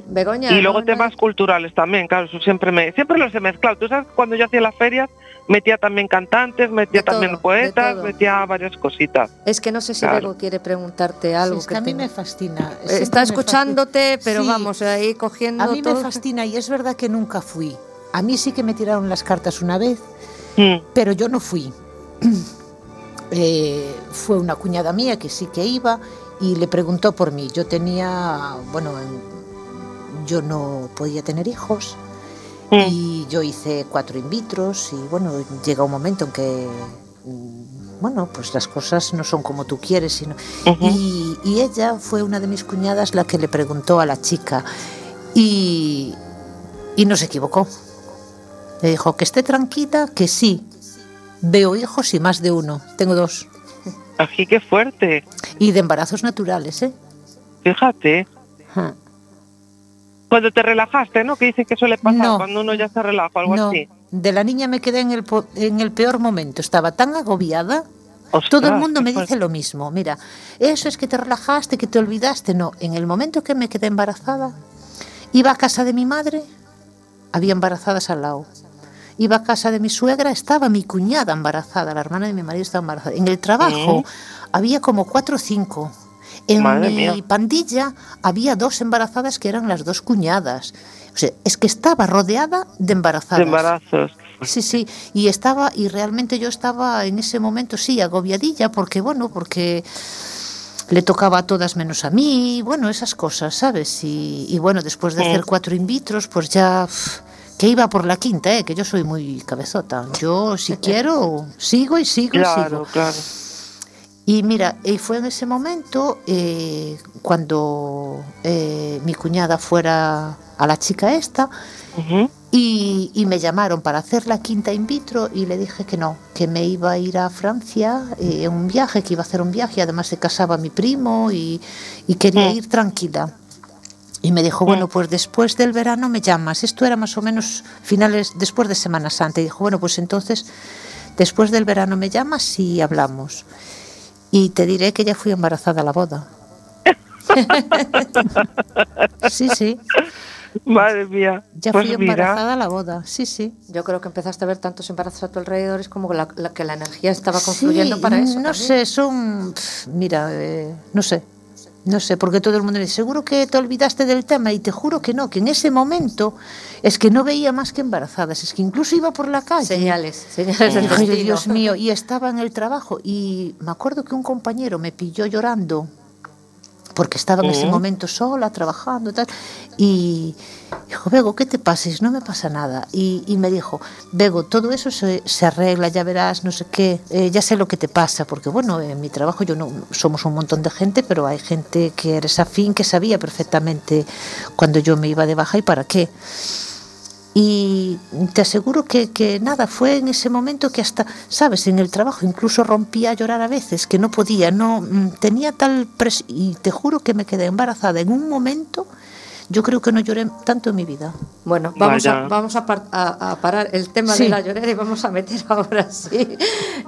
Begoña. Y luego ¿no? temas culturales también, claro, eso siempre me, siempre los he mezclado. Tú sabes, cuando yo hacía las ferias, metía también cantantes, metía De también poetas, metía varias cositas. Es que no sé si Claro. Bego quiere preguntarte Sí, algo. es que a mí me fascina. Eh, siempre Está me escuchándote, pero Sí. vamos, ahí cogiendo. A mí me fascina y es verdad que nunca fui. A mí sí que me tiraron las cartas una vez, Mm. pero yo no fui. <clears throat> Eh, fue una cuñada mía que sí que iba y le preguntó por mí. Yo tenía, bueno, en- yo no podía tener hijos Mm. y yo hice cuatro in vitros y bueno, llega un momento en que, mm, bueno, pues las cosas no son como tú quieres, sino... Y, y ella fue una de mis cuñadas la que le preguntó a la chica y, y no se equivocó. Le dijo que esté tranquila, que sí. Veo hijos y más de uno. Tengo dos. Aquí qué fuerte, Y de embarazos naturales, ¿eh? fíjate. Ja. Cuando te relajaste, ¿no? Que dicen que suele pasar No. cuando uno ya se relaja algo No, así. de la niña me quedé en el, en el peor momento. Estaba tan agobiada. Ostras, Todo el mundo me dice lo mismo. Mira, eso es que te relajaste, que te olvidaste. No, en el momento que me quedé embarazada, iba a casa de mi madre, había embarazadas al lado. Iba a casa de mi suegra, estaba mi cuñada embarazada, la hermana de mi marido estaba embarazada. En el trabajo ¿Eh? había como cuatro o cinco. En Madre mi mía. pandilla había dos embarazadas que eran las dos cuñadas. O sea, es que estaba rodeada de embarazadas. De embarazos. Sí, sí, y estaba, y realmente yo estaba en ese momento, sí, agobiadilla, porque bueno, porque le tocaba a todas menos a mí, bueno, esas cosas, ¿sabes? Y, y bueno, después de Mm. hacer cuatro in vitros, pues ya, que iba por la quinta, ¿eh? Que yo soy muy cabezota. Yo, si quiero, sigo y sigo y Claro, sigo. claro. Y mira, y fue en ese momento eh, cuando eh, mi cuñada fuera a la chica esta y, y me llamaron para hacer la quinta in vitro y le dije que no, que me iba a ir a Francia eh, en un viaje, que iba a hacer un viaje, además se casaba mi primo y, y quería ir tranquila. Y me dijo, bueno, pues después del verano me llamas. Esto era más o menos finales, después de Semana Santa. Y dijo, bueno, pues entonces después del verano me llamas y hablamos. Y te diré que ya fui embarazada a la boda. <laughs> sí, sí, Madre mía. ya pues fui mira, embarazada a la boda. Sí, sí. Yo creo que empezaste a ver tantos embarazos a tu alrededor, es como la, la- que la energía estaba confluyendo Sí, para eso. No también. sé, son. Mira, eh, no sé. No sé, porque todo el mundo me dice, seguro que te olvidaste del tema y te juro que no, que en ese momento es que no veía más que embarazadas, es que incluso iba por la calle. Señales, señales. Dios mío, y estaba en el trabajo y me acuerdo que un compañero me pilló llorando porque estaba en ese Mm. momento sola, trabajando y tal, y dijo, Bego, ¿qué te pases? No me pasa nada. Y, y me dijo, Bego, todo eso se, se arregla, ya verás, no sé qué, eh, ya sé lo que te pasa, porque bueno, en mi trabajo yo no, somos un montón de gente, pero hay gente que eres afín, que sabía perfectamente cuando yo me iba de baja y para qué. Y te aseguro que, que nada, fue en ese momento que hasta, sabes, en el trabajo incluso rompía a llorar a veces, que no podía, no mm, tenía tal pres y te juro que me quedé embarazada en un momento, yo creo que no lloré tanto en mi vida. Bueno, vamos, a, vamos a, par- a- a parar el tema Sí. de la llorera y vamos a meter <laughs> ahora sí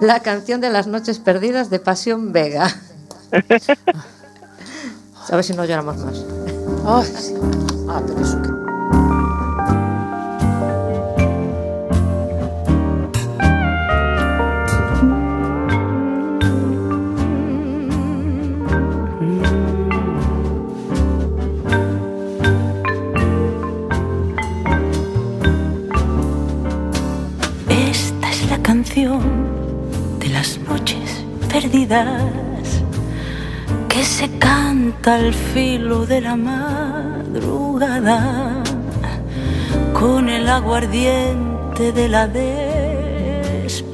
la canción de las noches perdidas de Pasión Vega. <laughs> A ver si no lloramos más. Ay, sí. Ah, pero eso de las noches perdidas que se canta al filo de la madrugada con el aguardiente de la despedida.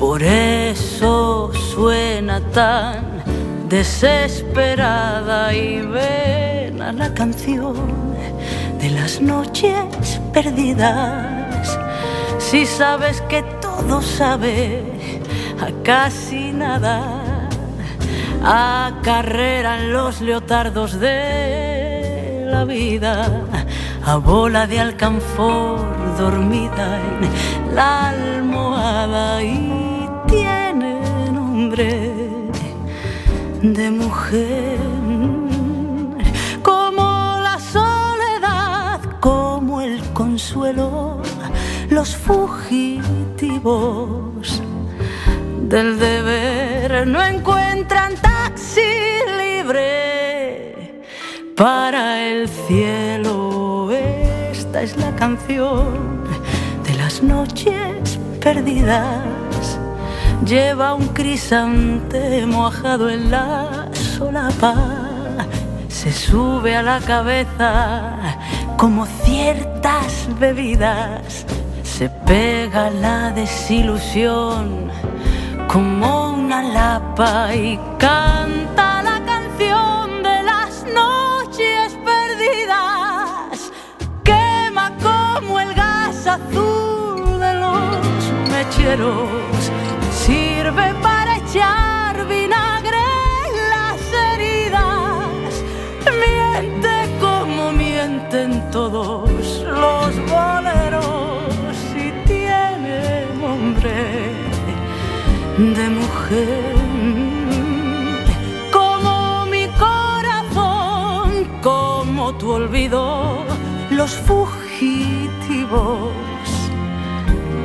Por eso suena tan desesperada y ven a la canción de las noches perdidas. Si sabes que todo sabe a casi nada, a carrera en los leotardos de la vida, a bola de alcanfor dormida en la almohada y tiene nombre de mujer. Los fugitivos del deber no encuentran taxi libre para el cielo. Esta es la canción de las noches perdidas. Lleva un crisante mojado en la solapa. Se sube a la cabeza como ciertas bebidas. Se pega la desilusión como una lapa y canta la canción de las noches perdidas. Quema como el gas azul de los mecheros. Sirve para echar vinagre las heridas. Miente como mienten todos de mujer. Como mi corazón, como tu olvido, los fugitivos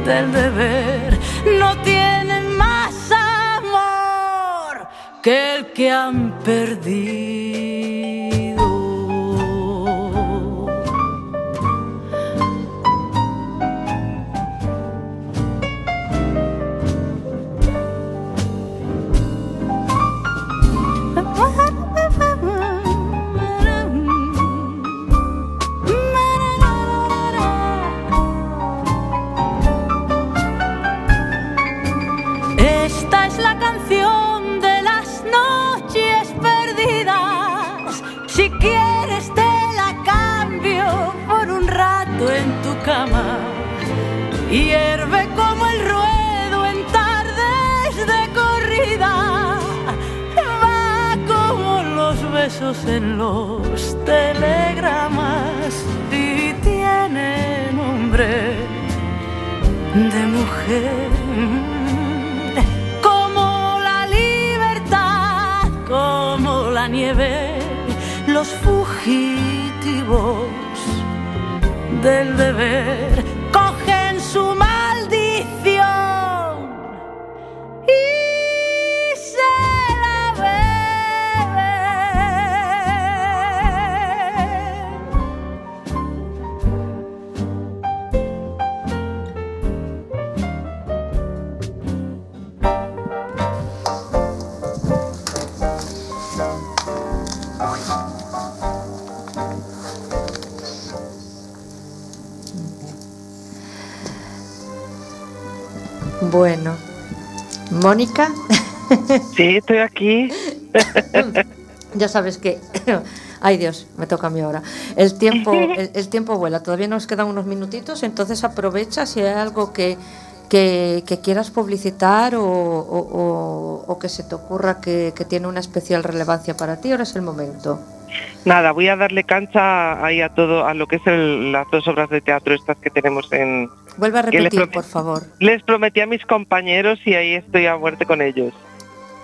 del deber no tienen más amor que el que han perdido. Mónica, <laughs> Sí, estoy aquí. <laughs> ya sabes que... <laughs> Ay Dios, me toca a mí ahora. El tiempo, el, el tiempo vuela, todavía nos quedan unos minutitos, entonces aprovecha si hay algo que, que, que quieras publicitar o, o- que se te ocurra que, que tiene una especial relevancia para ti, ahora es el momento. Nada, voy a darle cancha ahí a todo, a lo que es el- las dos obras de teatro estas que tenemos en... Vuelve a repetir, por favor. Les prometí a mis compañeros y ahí estoy a muerte con ellos.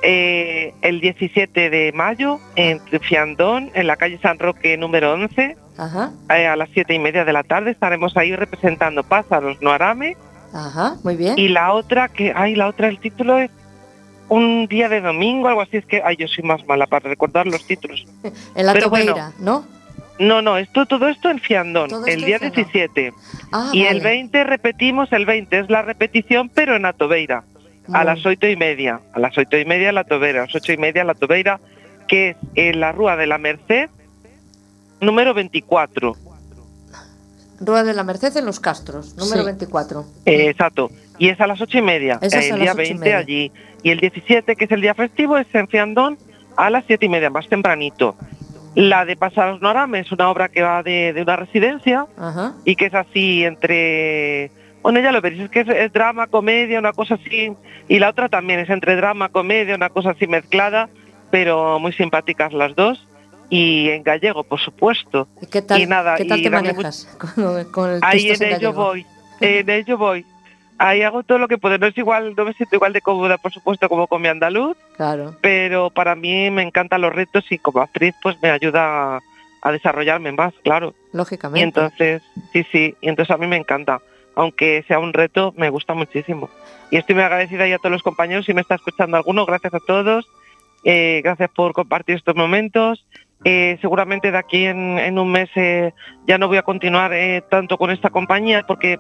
Eh, el 17 de mayo en Fiandón, en la calle San Roque número 11, Ajá, eh, a las siete y media de la tarde estaremos ahí representando Pájaros no Arame ajá, muy bien. y la otra que ay la otra el título es un día de domingo algo así es que ay yo soy más mala para recordar los títulos <laughs> En la pero bueno, tobeira, ¿no? no no esto todo esto en Fiandón el día en Fiandón. 17 Ah, y el vale. 20 repetimos el 20 es la repetición pero en Atobeira a las ocho y media a las ocho y media la Tobeira a las ocho y media la Tobeira que es en la Rúa de la Merced número 24 Rúa de la Merced en Los Castros, número Sí. 24. Eh, exacto. Y es a las ocho y media. Es el día las ocho y 20 media. allí. Y el 17, que es el día festivo, es en Fiandón a las siete y media, más tempranito. La de Pasaros Norame es una obra que va de, de una residencia Ajá. y que es así entre... Bueno, ya lo veréis, es que es, es drama, comedia, una cosa así. Y la otra también es entre drama, comedia, una cosa así mezclada, pero muy simpáticas las dos. Y en gallego, por supuesto. ¿Y qué tal, Y nada, ¿qué tal y te manejas <laughs> con, con el Ahí texto en ello gallego? voy, en ello voy. Ahí hago todo lo que puedo. No es igual, no me siento igual de cómoda, por supuesto, como con mi andaluz, Claro, pero para mí me encantan los retos y como actriz pues me ayuda a, desarrollarme más, claro. Y lógicamente. entonces, sí, sí, y entonces a mí me encanta. Aunque sea un reto, me gusta muchísimo. Y estoy muy agradecida ya a todos los compañeros, si me está escuchando alguno, gracias a todos. Eh, gracias por compartir estos momentos. Eh, seguramente de aquí en, en un mes eh, ya no voy a continuar eh, tanto con esta compañía porque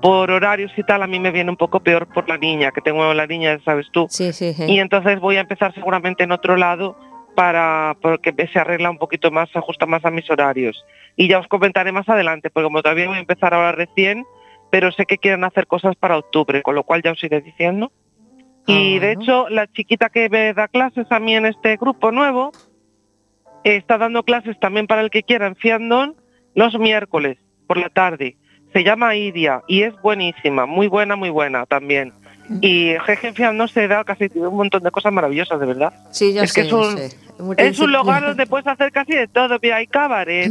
por horarios y tal a mí me viene un poco peor por la niña, que tengo la niña, sabes tú. Sí, sí, sí. Y entonces voy a empezar seguramente en otro lado para porque se arregla un poquito más, se ajusta más a mis horarios. Y ya os comentaré más adelante, porque como todavía voy a empezar ahora recién, pero sé que quieren hacer cosas para octubre, con lo cual ya os iré diciendo. Y Ah, de bueno. hecho, la chiquita que me da clases a mí en este grupo nuevo, está dando clases también para el que quiera en Fiandón los miércoles por la tarde. Se llama Idia y es buenísima, muy buena, muy buena también. Y Jeje en Fiandón se da casi un montón de cosas maravillosas, de verdad. Sí, ya es que sé, es un- sé. Es un lugar donde puedes hacer casi de todo. Mira, hay cabaret,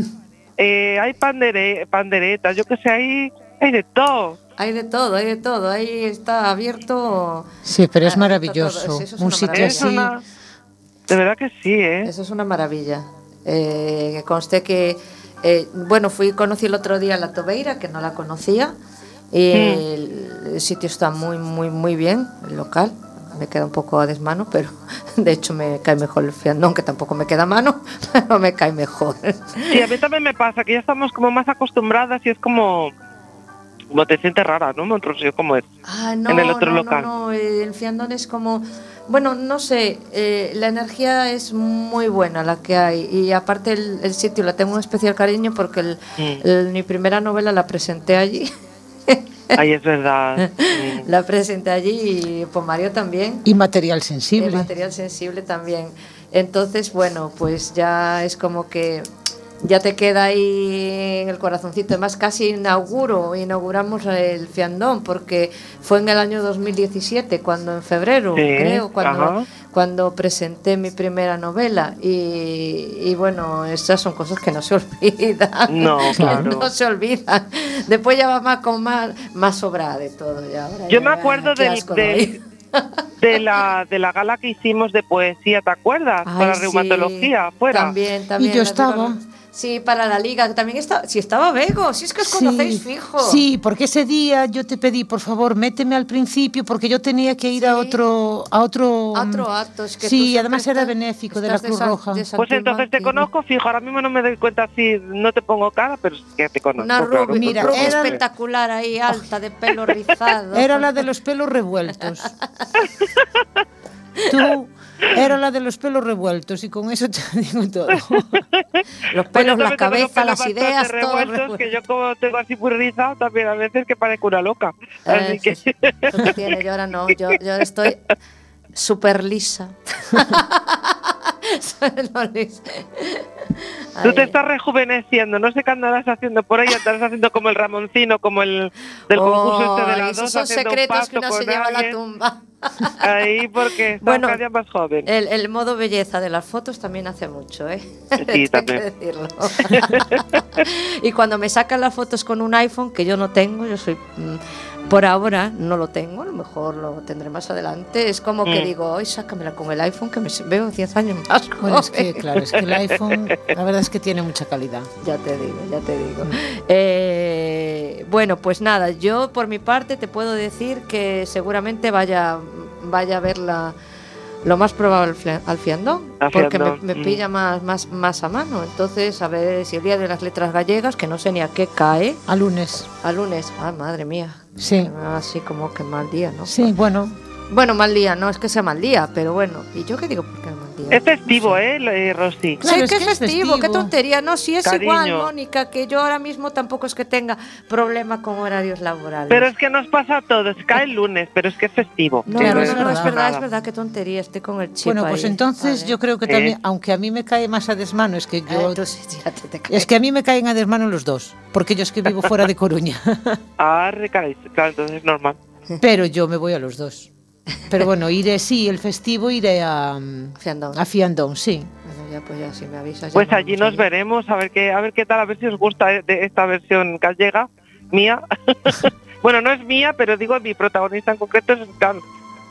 eh, hay pandere, panderetas, yo que sé, hay, hay de todo. Hay de todo, hay de todo. Ahí está abierto. Sí, pero es maravilloso. todo, es Un sitio así. una... De verdad que sí, ¿eh? Eso es una maravilla. Eh, que conste que, eh, bueno, fui conocí el otro día la Tobeira, que no la conocía. Y el, el sitio está muy, muy, muy bien, el local. Me queda un poco a desmano, pero <laughs> de hecho me cae mejor el fiandón, que tampoco me queda a mano, <laughs> pero me cae mejor. Sí, a mí también me pasa que ya estamos como más acostumbradas y es como... Como te sientes rara, ¿no? Montrosio, como es. Ah, no, En el otro no, local. no, no, el fiandón es como, bueno, no sé, eh, la energía es muy buena la que hay y aparte el, el sitio le tengo un especial cariño porque el- Mm. el- mi primera novela la presenté allí, <laughs> Ay, es verdad. La presenté allí y por Mario también, Y material sensible. material sensible también. Entonces, bueno, pues ya es como que ya te queda ahí en el corazoncito. Además, casi inauguro, inauguramos el Fiandón, porque fue en el año 2017, cuando en febrero, Sí, creo, cuando, ajá. cuando presenté mi primera novela. Y, y bueno, esas son cosas que no se <laughs> olvidan. No, <laughs> claro. no se olvidan. Después ya va más con más, más sobrada de todo. Ya, ahora Yo ya, me acuerdo del- <laughs> de- la de la gala que hicimos de poesía, ¿te acuerdas? Ay, Para sí, reumatología, fuera. También, también. Y yo estaba. Sí, para la liga. También estaba. Si estaba Bego, si es que os conocéis fijo. Sí, porque ese día yo te pedí, por favor, méteme al principio, porque yo tenía que ir a otro, a otro. A otro acto, es que tú sí, además era benéfico de la Cruz San- Roja. de Pues entonces te conozco, fijo, ahora mismo no me doy cuenta si no te pongo cara, pero es que te conozco. Una claro. rubia, Mira, rubia era- espectacular ahí, alta, de pelo <laughs> rizado. Era la de los pelos revueltos. <laughs> Tú era la de los pelos revueltos y con eso <laughs> te digo todo. Los pelos, la cabeza, los pelos las ideas, todo. revueltos, revuelto. que yo como tengo así muy rizado también a veces que parezco una loca. Así Eh, que sí, sí, eso que tiene, yo ahora no, yo, yo estoy súper lisa. <laughs> <laughs> Tú te estás rejuveneciendo, no sé qué andarás haciendo por ahí, andarás haciendo como el Ramoncino, como el del concurso este de las esos dos, un secretos que se lleva a la tumba. <laughs> Ahí porque estás Bueno, cada día más joven. El, el modo belleza de las fotos también hace mucho, ¿eh? Sí, <laughs> también. que decirlo. y cuando me sacan las fotos con un iPhone, que yo no tengo, yo soy... mm, por ahora no lo tengo, a lo mejor lo tendré más adelante. Es como que Mm. digo, hoy sácamela con el iPhone que me veo 10 años más Bueno, es que joven". claro, es que el iPhone, <laughs> la verdad es que tiene mucha calidad. Ya te digo, ya te digo. Eh, bueno, pues nada, yo por mi parte te puedo decir que seguramente vaya, vaya a verla lo más probable al fia- al fiandón, Al porque me, Fiandón, me mm. pilla más, más, más a mano. Entonces, a ver si el día de las letras gallegas, que no sé ni a qué cae, A lunes. a lunes, ah, madre mía. Sí. Así como que mal día, ¿no? Sí, bueno, Bueno, mal día, no es que sea mal día, pero bueno. ¿Y yo qué digo por qué mal día? Es festivo, ¿eh, eh, Rosy? Claro, sé es que es es festivo, qué tontería. No, si es Cariño. igual, Mónica, que yo ahora mismo tampoco es que tenga problema con horarios laborales. Pero es que nos pasa a todos, cae el lunes, pero es que es festivo. no, Sí, no, Claro, no, es no, es verdad. verdad, es verdad, qué tontería, estoy con el chip bueno, pues ahí. entonces Vale. yo creo que Eh. también, aunque a mí me cae más a desmano, es que yo... Eh, tú sí, ya te- te caes. Es que a mí me caen a desmano los dos, porque yo es que vivo fuera de <laughs> Coruña, Ah, recaéis, claro, entonces es normal. pero yo me voy a los dos. Pero bueno, iré, sí, el festivo iré a, mm, Fiandón. a Fiandón, sí. Bueno, ya pues ya si me avisas. ya Pues allí nos veremos, a ver qué, a ver qué tal, a ver si os gusta eh, de esta versión gallega, mía. <laughs> bueno, no es mía, pero digo mi protagonista en concreto es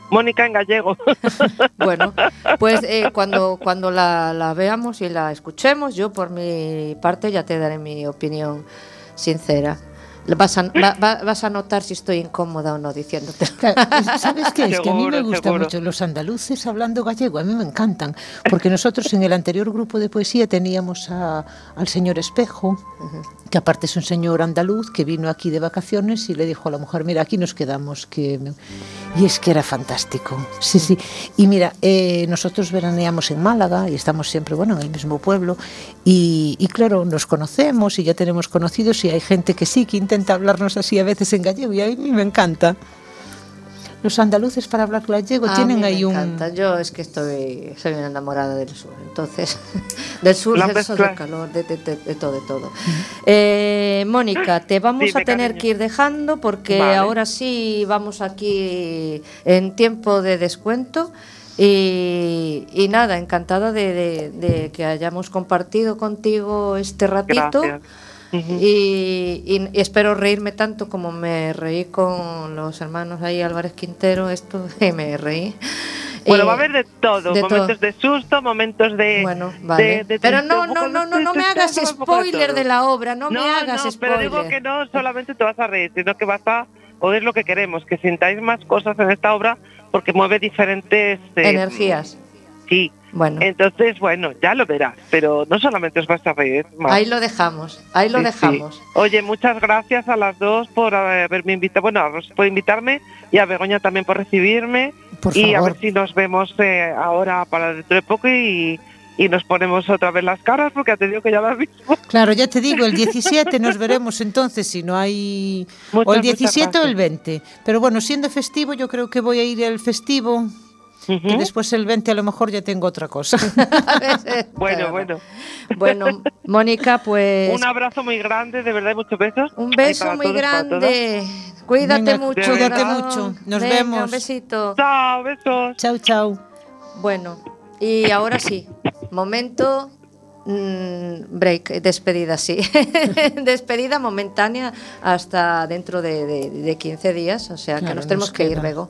Mónica en gallego. <laughs> Bueno, pues eh, <laughs> cuando, cuando la, la veamos y la escuchemos, yo por mi parte ya te daré mi opinión sincera. Vas a, va- va- vas a notar si estoy incómoda o no diciéndote. Claro, <laughs> ¿Sabes qué? Es que a mí me Seguro, gusta seguro. mucho los andaluces hablando gallego, a mí me encantan, porque nosotros en el anterior grupo de poesía teníamos a- al señor Espejo, que aparte es un señor andaluz que vino aquí de vacaciones y le dijo a la mujer, mira, aquí nos quedamos, que me-". y es que era fantástico, sí, sí. Y mira, eh, nosotros veraneamos en Málaga y estamos siempre, bueno, en el mismo pueblo, y, y claro, nos conocemos y ya tenemos conocidos y hay gente que sí, que intenta hablarnos así a veces en gallego y a mí me encanta. Los andaluces para hablar gallego A tienen mí me ahí un... encanta. Yo es que estoy, soy una enamorada del sur, entonces, <laughs> del sur, La del sol, del calor, de, de- de- de todo, de todo. Eh, Mónica, te vamos Dime, a tener cariño. que ir dejando porque Vale. ahora sí vamos aquí en tiempo de descuento. Y, y nada, encantada de, de- de que hayamos compartido contigo este ratito. Gracias. Y, y- y espero reírme tanto como me reí con los hermanos ahí Álvarez Quintero, esto <laughs> me reí. Bueno, Eh, va a haber de todo, de momentos todo. de susto, momentos de... Bueno, vale. de- de pero no, no, no, no, no me hagas spoiler de la obra, no, me hagas no, spoiler. pero digo que no solamente te vas a reír, sino que vas a oír lo que queremos, que sintáis más cosas en esta obra porque mueve diferentes... eh, Energías. Sí. Bueno, Entonces, bueno, ya lo verás, pero no solamente os vas a reír. más. ahí lo dejamos, ahí lo Sí, dejamos. sí. Oye, muchas gracias a las dos por haberme invitado, bueno, a por invitarme y a Begoña también por recibirme. Por y a favor. ver si nos vemos eh, ahora para dentro de poco y, y nos ponemos otra vez las caras porque te digo que ya las mismo. Claro, ya te <laughs> digo, el 17 nos veremos entonces si no hay... o Muchas, el muchas 17 o el gracias. 20. Pero bueno, siendo festivo, yo creo que voy a ir al festivo. Que después el 20 a lo mejor ya tengo otra cosa. <laughs> <laughs> bueno, bueno. Bueno, Mónica, pues... Un abrazo muy grande, de verdad, y muchos besos. Un beso muy grande. Cuídate mucho. Cuídate mucho. Nos vemos. Un besito. Chao, besos. Chao, chao. Bueno, y ahora sí, momento mm, break, despedida, sí. <laughs> despedida momentánea hasta dentro de, 15 días, o sea que nos tenemos que ir luego.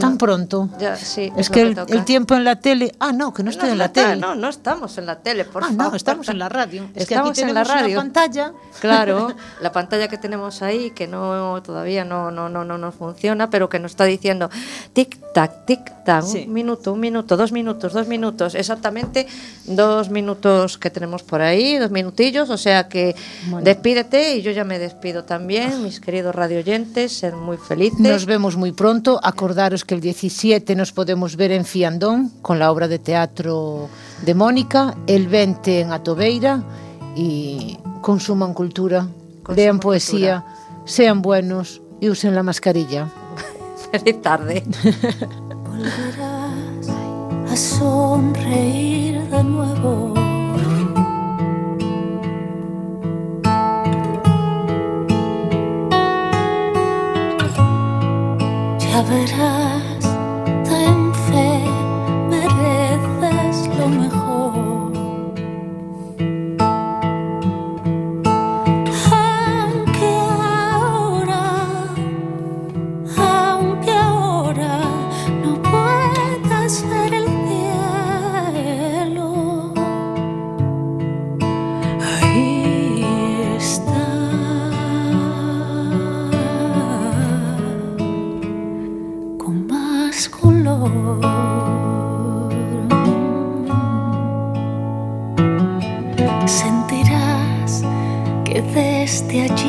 Tan pronto. Ya, sí, es, que, el, tiempo en la tele. Ah, no, que no estoy en la tele. No, no estamos en la tele, por ah, favor. No, estamos en la radio. Es estamos que aquí en la radio. Una pantalla. Claro, <laughs> la pantalla que tenemos ahí, que no todavía no, no, no, no nos funciona, pero que nos está diciendo tic tac, tic tac, un minuto, un minuto, dos minutos, dos minutos, exactamente dos minutos que tenemos por ahí, dos minutillos, o sea que despídete y yo ya me despido también, mis queridos radioyentes, ser muy felices. Nos vemos muy pronto, acordaros que el 17 nos podemos ver en Fiandón con la obra de teatro de Mónica, el 20 en Atobeira y consuman cultura, lean poesía, sean buenos y usen la mascarilla. <laughs> Feliz tarde. Volverás a sonreír de nuevo. Ya verás desde allí